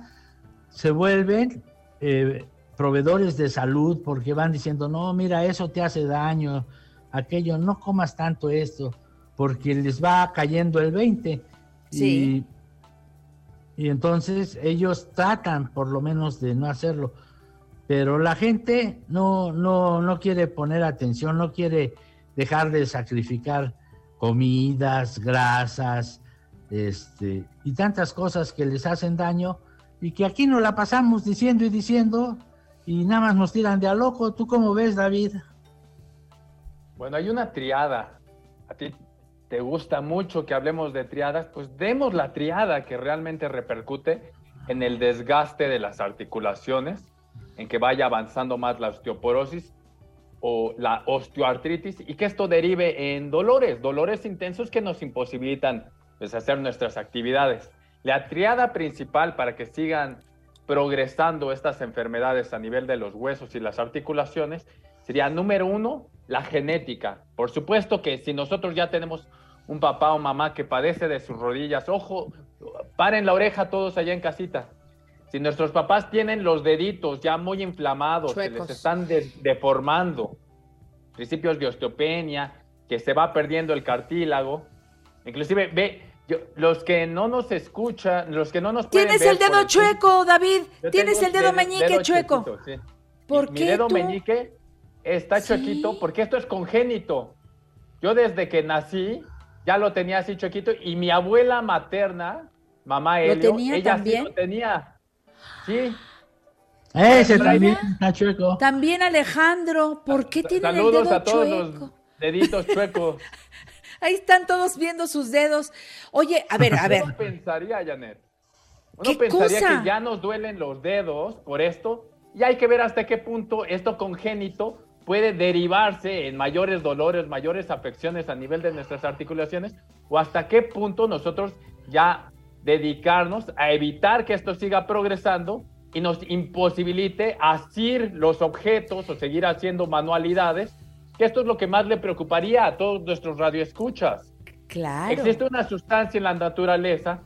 se vuelven eh, proveedores de salud porque van diciendo, no, mira, eso te hace daño, aquello, no comas tanto esto, porque les va cayendo el 20. Sí. Y, y entonces ellos tratan por lo menos de no hacerlo pero la gente no, no, no quiere poner atención, no quiere dejar de sacrificar comidas, grasas, este, y tantas cosas que les hacen daño y que aquí nos la pasamos diciendo y diciendo y nada más nos tiran de a loco. ¿Tú cómo ves, David? Bueno, hay una triada. A ti te gusta mucho que hablemos de triadas, pues demos la triada que realmente repercute en el desgaste de las articulaciones, en que vaya avanzando más la osteoporosis o la osteoartritis y que esto derive en dolores, dolores intensos que nos imposibilitan pues, hacer nuestras actividades. La triada principal para que sigan progresando estas enfermedades a nivel de los huesos y las articulaciones sería número uno, la genética. Por supuesto que si nosotros ya tenemos un papá o mamá que padece de sus rodillas, ojo, paren la oreja todos allá en casita. Si nuestros papás tienen los deditos ya muy inflamados, que les están deformando, principios de osteopenia, que se va perdiendo el cartílago, inclusive ve, los que no nos escuchan, los que no nos Tienes el dedo chueco, David. Tienes el dedo meñique chueco. ¿Por qué mi dedo meñique está chuequito porque esto es congénito. Yo desde que nací ya lo tenía así chuequito y mi abuela materna, mamá Helio, ella también? sí lo tenía. Sí. Ese también está chueco. También Alejandro, ¿por qué tiene el dedo a todos los deditos chuecos. Ahí están todos viendo sus dedos. Oye, a ver, a ver. pensaría, Janet? Uno pensaría que ya nos duelen los dedos por esto y hay que ver hasta qué punto esto congénito puede derivarse en mayores dolores, mayores afecciones a nivel de nuestras articulaciones o hasta qué punto nosotros ya dedicarnos a evitar que esto siga progresando y nos imposibilite asir los objetos o seguir haciendo manualidades, que esto es lo que más le preocuparía a todos nuestros radioescuchas. Claro. Existe una sustancia en la naturaleza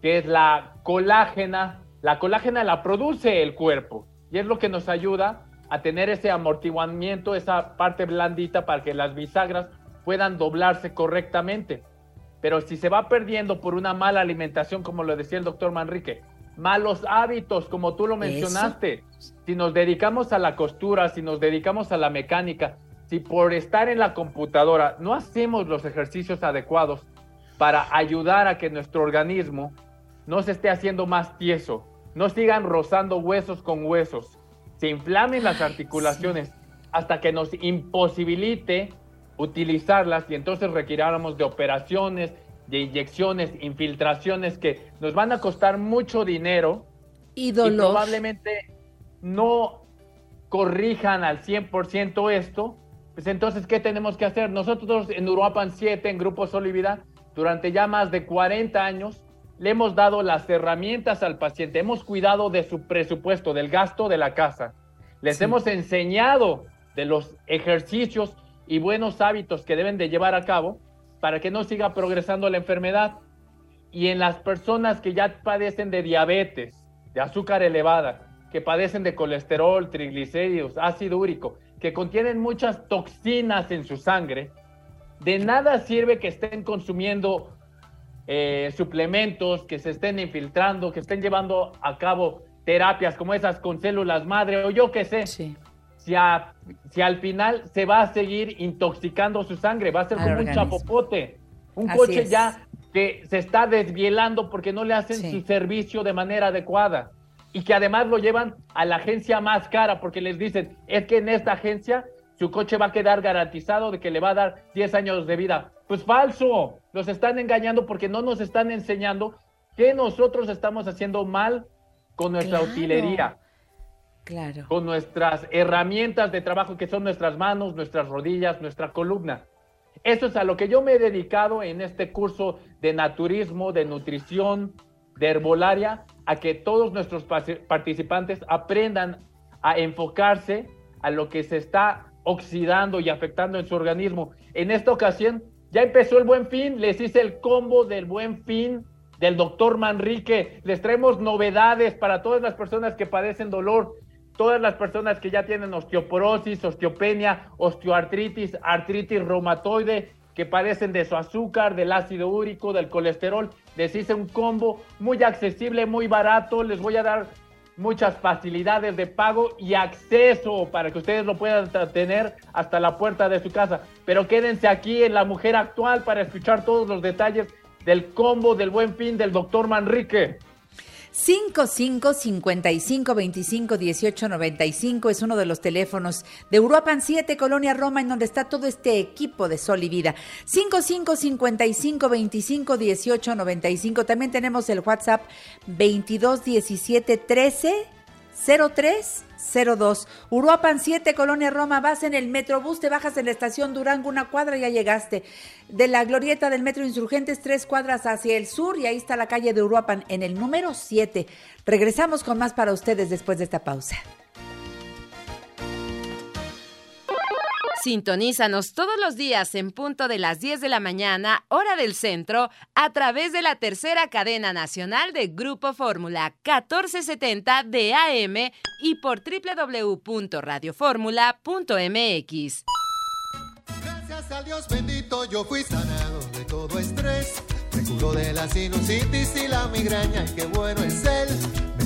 que es la colágena. La colágena la produce el cuerpo y es lo que nos ayuda a tener ese amortiguamiento, esa parte blandita para que las bisagras puedan doblarse correctamente. Pero si se va perdiendo por una mala alimentación, como lo decía el doctor Manrique, malos hábitos, como tú lo mencionaste, si nos dedicamos a la costura, si nos dedicamos a la mecánica, si por estar en la computadora no hacemos los ejercicios adecuados para ayudar a que nuestro organismo no se esté haciendo más tieso, no sigan rozando huesos con huesos, se inflamen las articulaciones hasta que nos imposibilite utilizarlas y entonces requiráramos de operaciones, de inyecciones, infiltraciones que nos van a costar mucho dinero y dolor. probablemente no corrijan al 100% esto, pues entonces, ¿qué tenemos que hacer? Nosotros en Uruapan 7, en Grupo Solivida, durante ya más de 40 años, le hemos dado las herramientas al paciente, hemos cuidado de su presupuesto, del gasto de la casa, les hemos enseñado de los ejercicios y buenos hábitos que deben de llevar a cabo para que no siga progresando la enfermedad. Y en las personas que ya padecen de diabetes, de azúcar elevada, que padecen de colesterol, triglicéridos, ácido úrico, que contienen muchas toxinas en su sangre, de nada sirve que estén consumiendo eh, suplementos, que se estén infiltrando, que estén llevando a cabo terapias como esas con células madre o yo qué sé. Si, si al final se va a seguir intoxicando su sangre, va a ser como un chapopote, un coche ya que se está desvielando porque no le hacen su servicio de manera adecuada y que además lo llevan a la agencia más cara porque les dicen, es que en esta agencia su coche va a quedar garantizado de que le va a dar 10 años de vida. Pues falso, los están engañando porque no nos están enseñando que nosotros estamos haciendo mal con nuestra utilería. Claro. Con nuestras herramientas de trabajo que son nuestras manos, nuestras rodillas, nuestra columna. Eso es a lo que yo me he dedicado en este curso de naturismo, de nutrición, de herbolaria, a que todos nuestros participantes aprendan a enfocarse a lo que se está oxidando y afectando en su organismo. En esta ocasión ya empezó el buen fin, les hice el combo del buen fin del doctor Manrique. Les traemos novedades para todas las personas que padecen dolor, todas las personas que ya tienen osteoporosis, osteopenia, osteoartritis, artritis reumatoide, que padecen de su azúcar, del ácido úrico, del colesterol. Les hice un combo muy accesible, muy barato. Les voy a dar muchas facilidades de pago y acceso para que ustedes lo puedan tener hasta la puerta de su casa. Pero quédense aquí en La Mujer Actual para escuchar todos los detalles del combo del buen fin del doctor Manrique. 55 55 25 18 95 es uno de los teléfonos de Uruapan 7, Colonia Roma, en donde está todo este equipo de Sol y Vida. 55 55 25 18 95. También tenemos el WhatsApp 22 17 13 03 02. Uruapan 7, Colonia Roma, vas en el Metrobús, te bajas en la estación Durango, una cuadra, ya llegaste. De la glorieta del Metro Insurgentes, tres cuadras hacia el sur y ahí está la calle de Uruapan en el número 7. Regresamos con más para ustedes después de esta pausa. Sintonízanos todos los días en punto de las 10 de la mañana, hora del centro, a través de la tercera cadena nacional de Grupo Fórmula 1470 de AM y por www.radioformula.mx. Gracias a Dios bendito yo fui sanado de todo estrés. Me curó de la sinusitis y la migraña y qué bueno es él.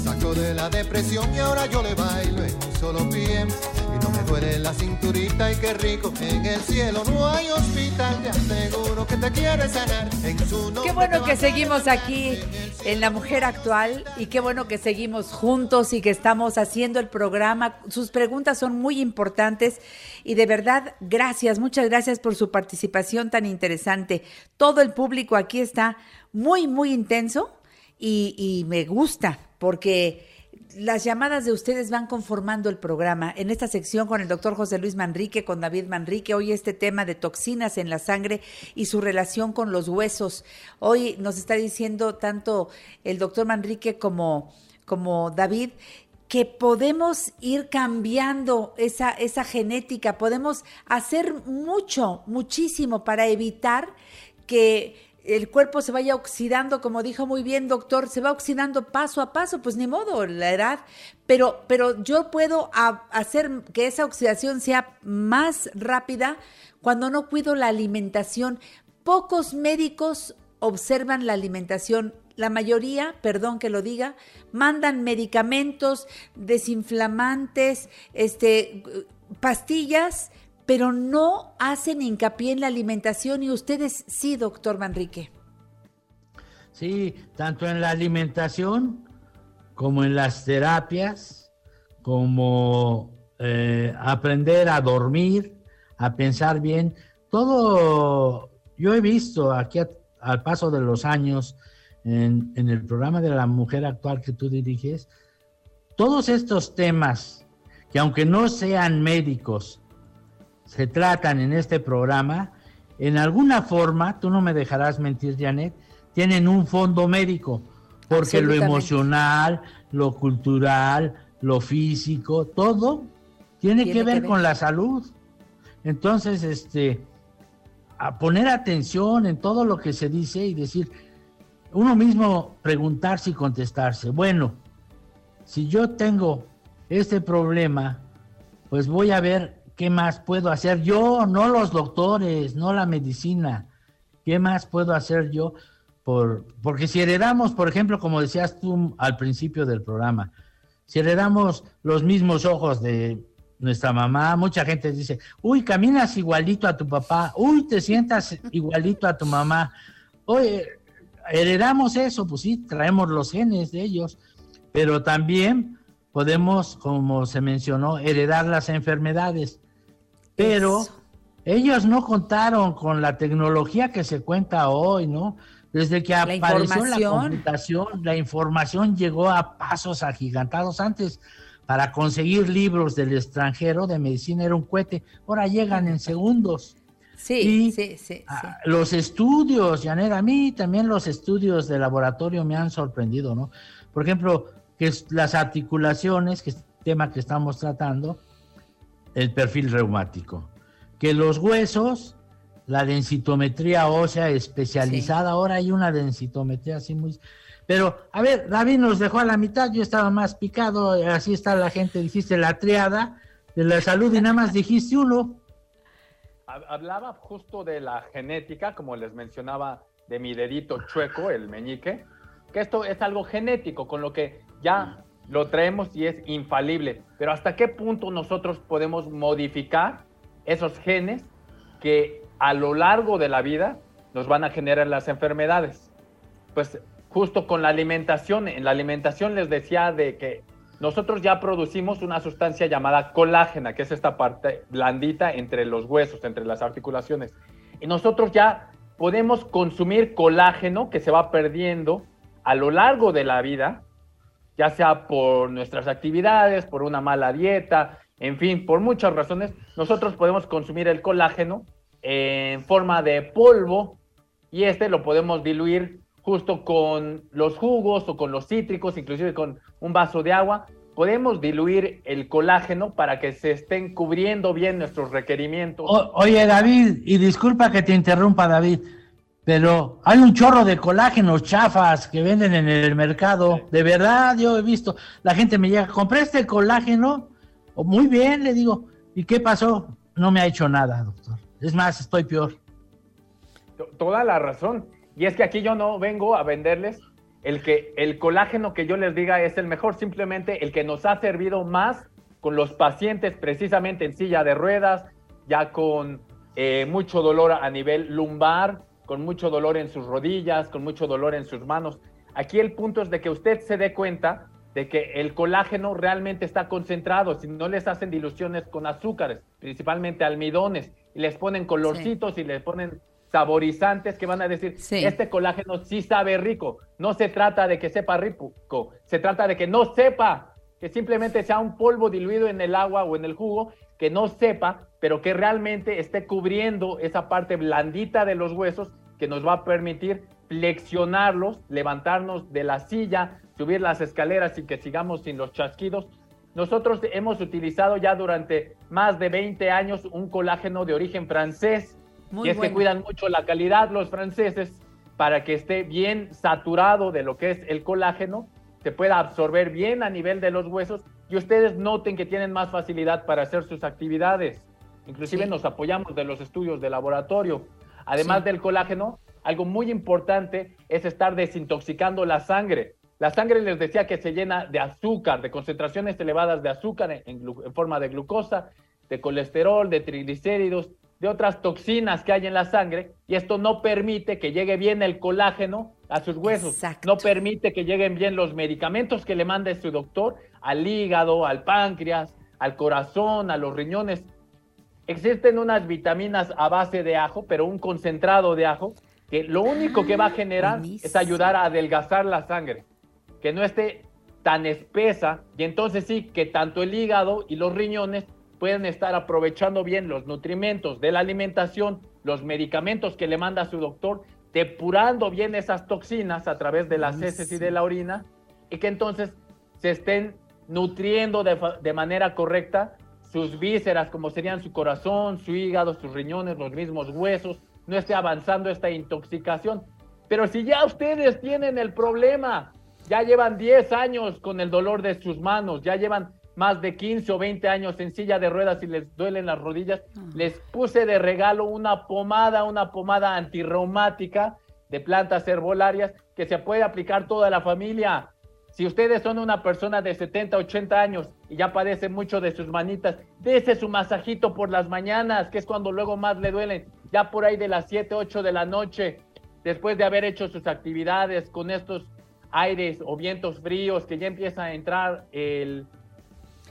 Sacó de la depresión y ahora yo le bailo en un solo pie. Y no me duele la cinturita y qué rico. En el cielo no hay hospital, te aseguro que te quiere sanar. En su nombre Qué bueno que seguimos aquí en La Mujer Actual y qué bueno que seguimos juntos y que estamos haciendo el programa. Sus preguntas son muy importantes y de verdad, gracias, muchas gracias por su participación tan interesante. Todo el público aquí está muy, muy intenso y, y me gusta porque las llamadas de ustedes van conformando el programa. En esta sección con el doctor José Luis Manrique, con David Manrique, hoy este tema de toxinas en la sangre y su relación con los huesos. Hoy nos está diciendo tanto el doctor Manrique como, como David que podemos ir cambiando esa, esa genética, podemos hacer mucho, muchísimo para evitar que el cuerpo se vaya oxidando, como dijo muy bien doctor, se va oxidando paso a paso, pues ni modo, la edad, pero, pero yo puedo hacer que esa oxidación sea más rápida cuando no cuido la alimentación. Pocos médicos observan la alimentación. La mayoría, perdón que lo diga, mandan medicamentos, desinflamantes, este, pastillas pero no hacen hincapié en la alimentación y ustedes sí, doctor Manrique. Sí, tanto en la alimentación como en las terapias, como eh, aprender a dormir, a pensar bien. Todo, yo he visto aquí al paso de los años en, en el programa de la mujer actual que tú diriges, todos estos temas que aunque no sean médicos, se tratan en este programa, en alguna forma, tú no me dejarás mentir, Janet, tienen un fondo médico, porque lo emocional, lo cultural, lo físico, todo tiene, que, ver con la salud. Entonces, este, a poner atención en todo lo que se dice y decir, uno mismo preguntarse y contestarse, bueno, si yo tengo este problema, pues voy a ver ¿qué más puedo hacer yo? No los doctores, no la medicina. ¿Qué más puedo hacer yo? Por, porque si heredamos, por ejemplo, como decías tú al principio del programa, si heredamos los mismos ojos de nuestra mamá, mucha gente dice, uy, caminas igualito a tu papá, uy, te sientas igualito a tu mamá. Oye, heredamos eso, pues sí, traemos los genes de ellos, pero también podemos, como se mencionó, heredar las enfermedades. Pero ellos no contaron con la tecnología que se cuenta hoy, ¿no? Desde que apareció la computación, la información llegó a pasos agigantados. Antes, para conseguir libros del extranjero de medicina era un cohete, ahora llegan en segundos. Sí, sí, sí, Los estudios, Janet, a mí también los estudios de laboratorio me han sorprendido, ¿no? Por ejemplo, que las articulaciones, que es el tema que estamos tratando, el perfil reumático. Que los huesos, la densitometría ósea especializada, ahora hay una densitometría así muy... Pero, a ver, David nos dejó a la mitad, yo estaba más picado, así está la gente, dijiste la triada de la salud y nada más dijiste uno. Hablaba justo de la genética, como les mencionaba, de mi dedito chueco, el meñique, que esto es algo genético, con lo que ya lo traemos y es infalible. Pero ¿hasta qué punto nosotros podemos modificar esos genes que a lo largo de la vida nos van a generar las enfermedades? Pues justo con la alimentación, en la alimentación les decía de que nosotros ya producimos una sustancia llamada colágena, que es esta parte blandita entre los huesos, entre las articulaciones. Y nosotros ya podemos consumir colágeno que se va perdiendo a lo largo de la vida ya sea por nuestras actividades, por una mala dieta, en fin, por muchas razones, nosotros podemos consumir el colágeno en forma de polvo y este lo podemos diluir justo con los jugos o con los cítricos, inclusive con un vaso de agua. Podemos diluir el colágeno para que se estén cubriendo bien nuestros requerimientos. oye, David, y disculpa que te interrumpa, David. Pero hay un chorro de colágenos chafas que venden en el mercado. De verdad, yo he visto. La gente me llega, compré este colágeno. Oh, muy bien, le digo. ¿Y qué pasó? No me ha hecho nada, doctor. Es más, estoy peor. Toda la razón. Y es que aquí yo no vengo a venderles el que el colágeno que yo les diga es el mejor, simplemente el que nos ha servido más con los pacientes precisamente en silla de ruedas, ya con eh, mucho dolor a nivel lumbar, con mucho dolor en sus rodillas, con mucho dolor en sus manos. Aquí el punto es de que usted se dé cuenta de que el colágeno realmente está concentrado, si no les hacen diluciones con azúcares, principalmente almidones, y les ponen colorcitos y les ponen saborizantes que van a decir, este colágeno sí sabe rico. No se trata de que sepa rico, se trata de que no sepa, que simplemente sea un polvo diluido en el agua o en el jugo, que no sepa, pero que realmente esté cubriendo esa parte blandita de los huesos que nos va a permitir flexionarlos, levantarnos de la silla, subir las escaleras y que sigamos sin los chasquidos. Nosotros hemos utilizado ya durante más de 20 años un colágeno de origen francés y es que cuidan mucho la calidad los franceses para que esté bien saturado de lo que es el colágeno, se pueda absorber bien a nivel de los huesos y ustedes noten que tienen más facilidad para hacer sus actividades. Inclusive nos apoyamos de los estudios de laboratorio. Además del colágeno, algo muy importante es estar desintoxicando la sangre. La sangre les decía que se llena de azúcar, de concentraciones elevadas de azúcar en forma de glucosa, de colesterol, de triglicéridos, de otras toxinas que hay en la sangre y esto no permite que llegue bien el colágeno a sus huesos, no permite que lleguen bien los medicamentos que le mande su doctor al hígado, al páncreas, al corazón, a los riñones. Existen unas vitaminas a base de ajo, pero un concentrado de ajo, que lo único que va a ah, generar es ayudar a adelgazar la sangre, que no esté tan espesa y entonces sí que tanto el hígado y los riñones pueden estar aprovechando bien los nutrimentos de la alimentación, los medicamentos que le manda su doctor, depurando bien esas toxinas a través de las heces y de la orina, y que entonces se estén nutriendo de, de manera correcta sus vísceras, como serían su corazón, su hígado, sus riñones, los mismos huesos, no esté avanzando esta intoxicación. Pero si ya ustedes tienen el problema, ya llevan 10 años con el dolor de sus manos, ya llevan más de 15 o 20 años en silla de ruedas y les duelen las rodillas, les puse de regalo una pomada, una pomada antirreumática de plantas herbolarias que se puede aplicar toda la familia. Si ustedes son una persona de 70, 80 años y ya padecen mucho de sus manitas, dése su masajito por las mañanas, que es cuando luego más le duelen, ya por ahí de las 7, 8 de la noche, después de haber hecho sus actividades con estos aires o vientos fríos que ya empieza a entrar el,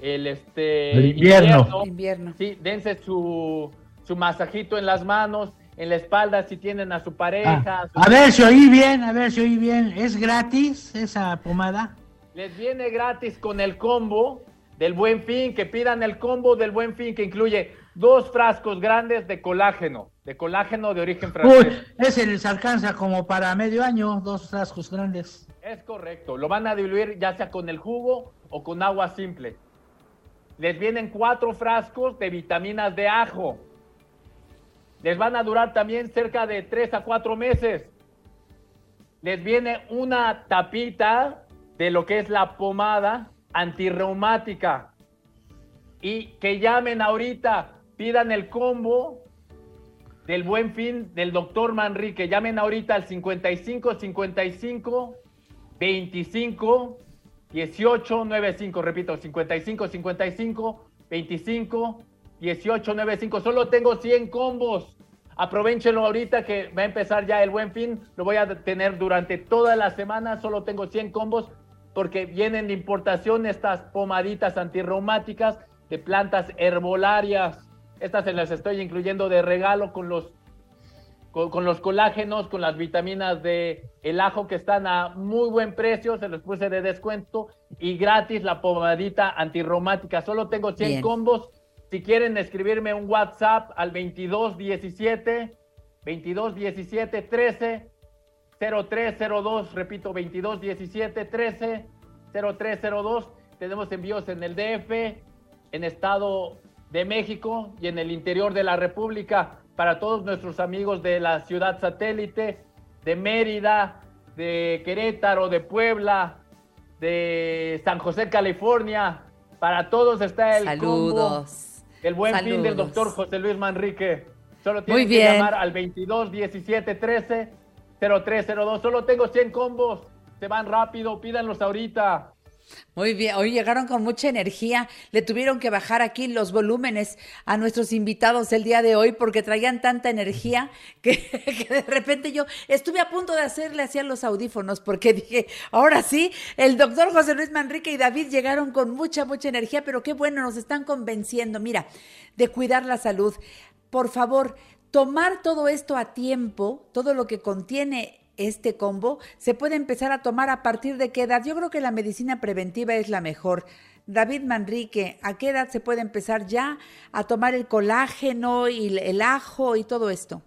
el este invierno. invierno. Sí, dense su, su masajito en las manos, en la espalda si tienen a su pareja. Ah, a ver si oí bien, a ver si oí bien. ¿Es gratis esa pomada? Les viene gratis con el combo del Buen Fin, que pidan el combo del Buen Fin que incluye dos frascos grandes de colágeno, de colágeno de origen francés. Uy, ese les alcanza como para medio año, dos frascos grandes. Es correcto, lo van a diluir ya sea con el jugo o con agua simple les vienen cuatro frascos de vitaminas de ajo. Les van a durar también cerca de tres a cuatro meses. Les viene una tapita de lo que es la pomada antirreumática. Y que llamen ahorita, pidan el combo del buen fin del doctor Manrique. Llamen ahorita al 55 55 25 1895, repito, 55 55 25 1895. Solo tengo 100 combos. Aprovechenlo ahorita que va a empezar ya el buen fin. Lo voy a tener durante toda la semana. Solo tengo 100 combos porque vienen de importación estas pomaditas antirreumáticas de plantas herbolarias. Estas se las estoy incluyendo de regalo con los con, los colágenos, con las vitaminas de el ajo que están a muy buen precio, se los puse de descuento y gratis la pomadita antirromática. Solo tengo 100 combos. Si quieren escribirme un WhatsApp al 2217 2217 13 0302, repito, 2217 13 0302. Tenemos envíos en el DF, en Estado de México y en el interior de la República para todos nuestros amigos de la ciudad satélite, de Mérida, de Querétaro, de Puebla, de San José, California. Para todos está el Saludos. El buen fin del doctor José Luis Manrique. Solo tienen que llamar al 22 17 13 0302. Solo tengo 100 combos. Se van rápido, pídanlos ahorita. Muy bien, hoy llegaron con mucha energía, le tuvieron que bajar aquí los volúmenes a nuestros invitados el día de hoy porque traían tanta energía que, de repente yo estuve a punto de hacerle así a los audífonos porque dije, ahora sí, el doctor José Luis Manrique y David llegaron con mucha, mucha energía, pero qué bueno, nos están convenciendo, mira, de cuidar la salud. Por favor, tomar todo esto a tiempo, todo lo que contiene este combo, se puede empezar a tomar a partir de qué edad. Yo creo que la medicina preventiva es la mejor. David Manrique, ¿a qué edad se puede empezar ya a tomar el colágeno y el ajo y todo esto?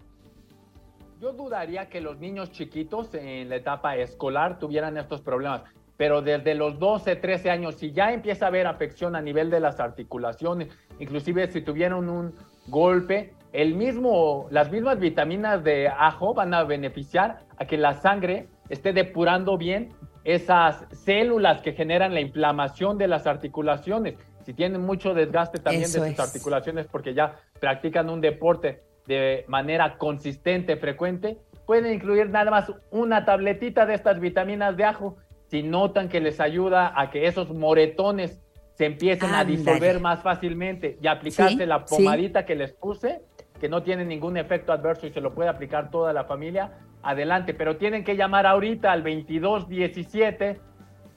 Yo dudaría que los niños chiquitos en la etapa escolar tuvieran estos problemas, pero desde los 12, 13 años, si ya empieza a haber afección a nivel de las articulaciones, inclusive si tuvieron un golpe, el mismo, las mismas vitaminas de ajo van a beneficiar a que la sangre esté depurando bien esas células que generan la inflamación de las articulaciones. Si tienen mucho desgaste también de sus articulaciones porque ya practican un deporte de manera consistente, frecuente, pueden incluir nada más una tabletita de estas vitaminas de ajo. Si notan que les ayuda a que esos moretones se empiecen a disolver más fácilmente y aplicarse la pomadita que les puse, que no tiene ningún efecto adverso y se lo puede aplicar toda la familia, adelante. Pero tienen que llamar ahorita al 2217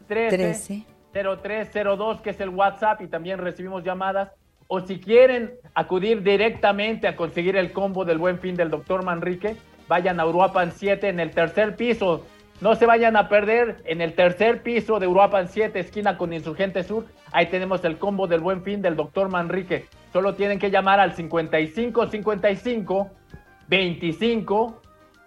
13, 0302, que es el WhatsApp, y también recibimos llamadas. O si quieren acudir directamente a conseguir el combo del buen fin del doctor Manrique, vayan a Uruapan 7 en el tercer piso. No se vayan a perder en el tercer piso de Uruapan 7, esquina con Insurgente Sur. Ahí tenemos el combo del buen fin del doctor Manrique. Solo tienen que llamar al 55 55 25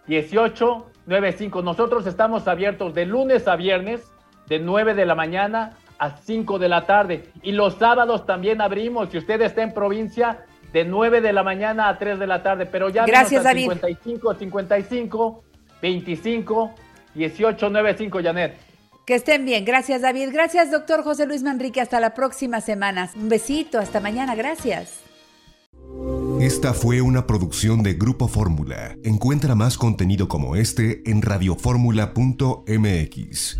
18 95. Nosotros estamos abiertos de lunes a viernes, de 9 de la mañana a 5 de la tarde. Y los sábados también abrimos. Si usted está en provincia, de 9 de la mañana a 3 de la tarde. Pero ya Gracias, al 55 55 25 18 95, Janet. Que estén bien. Gracias, David. Gracias, doctor José Luis Manrique. Hasta la próxima semana. Un besito. Hasta mañana. Gracias. Esta fue una producción de Grupo Fórmula. Encuentra más contenido como este en radioformula.mx.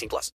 18 plus.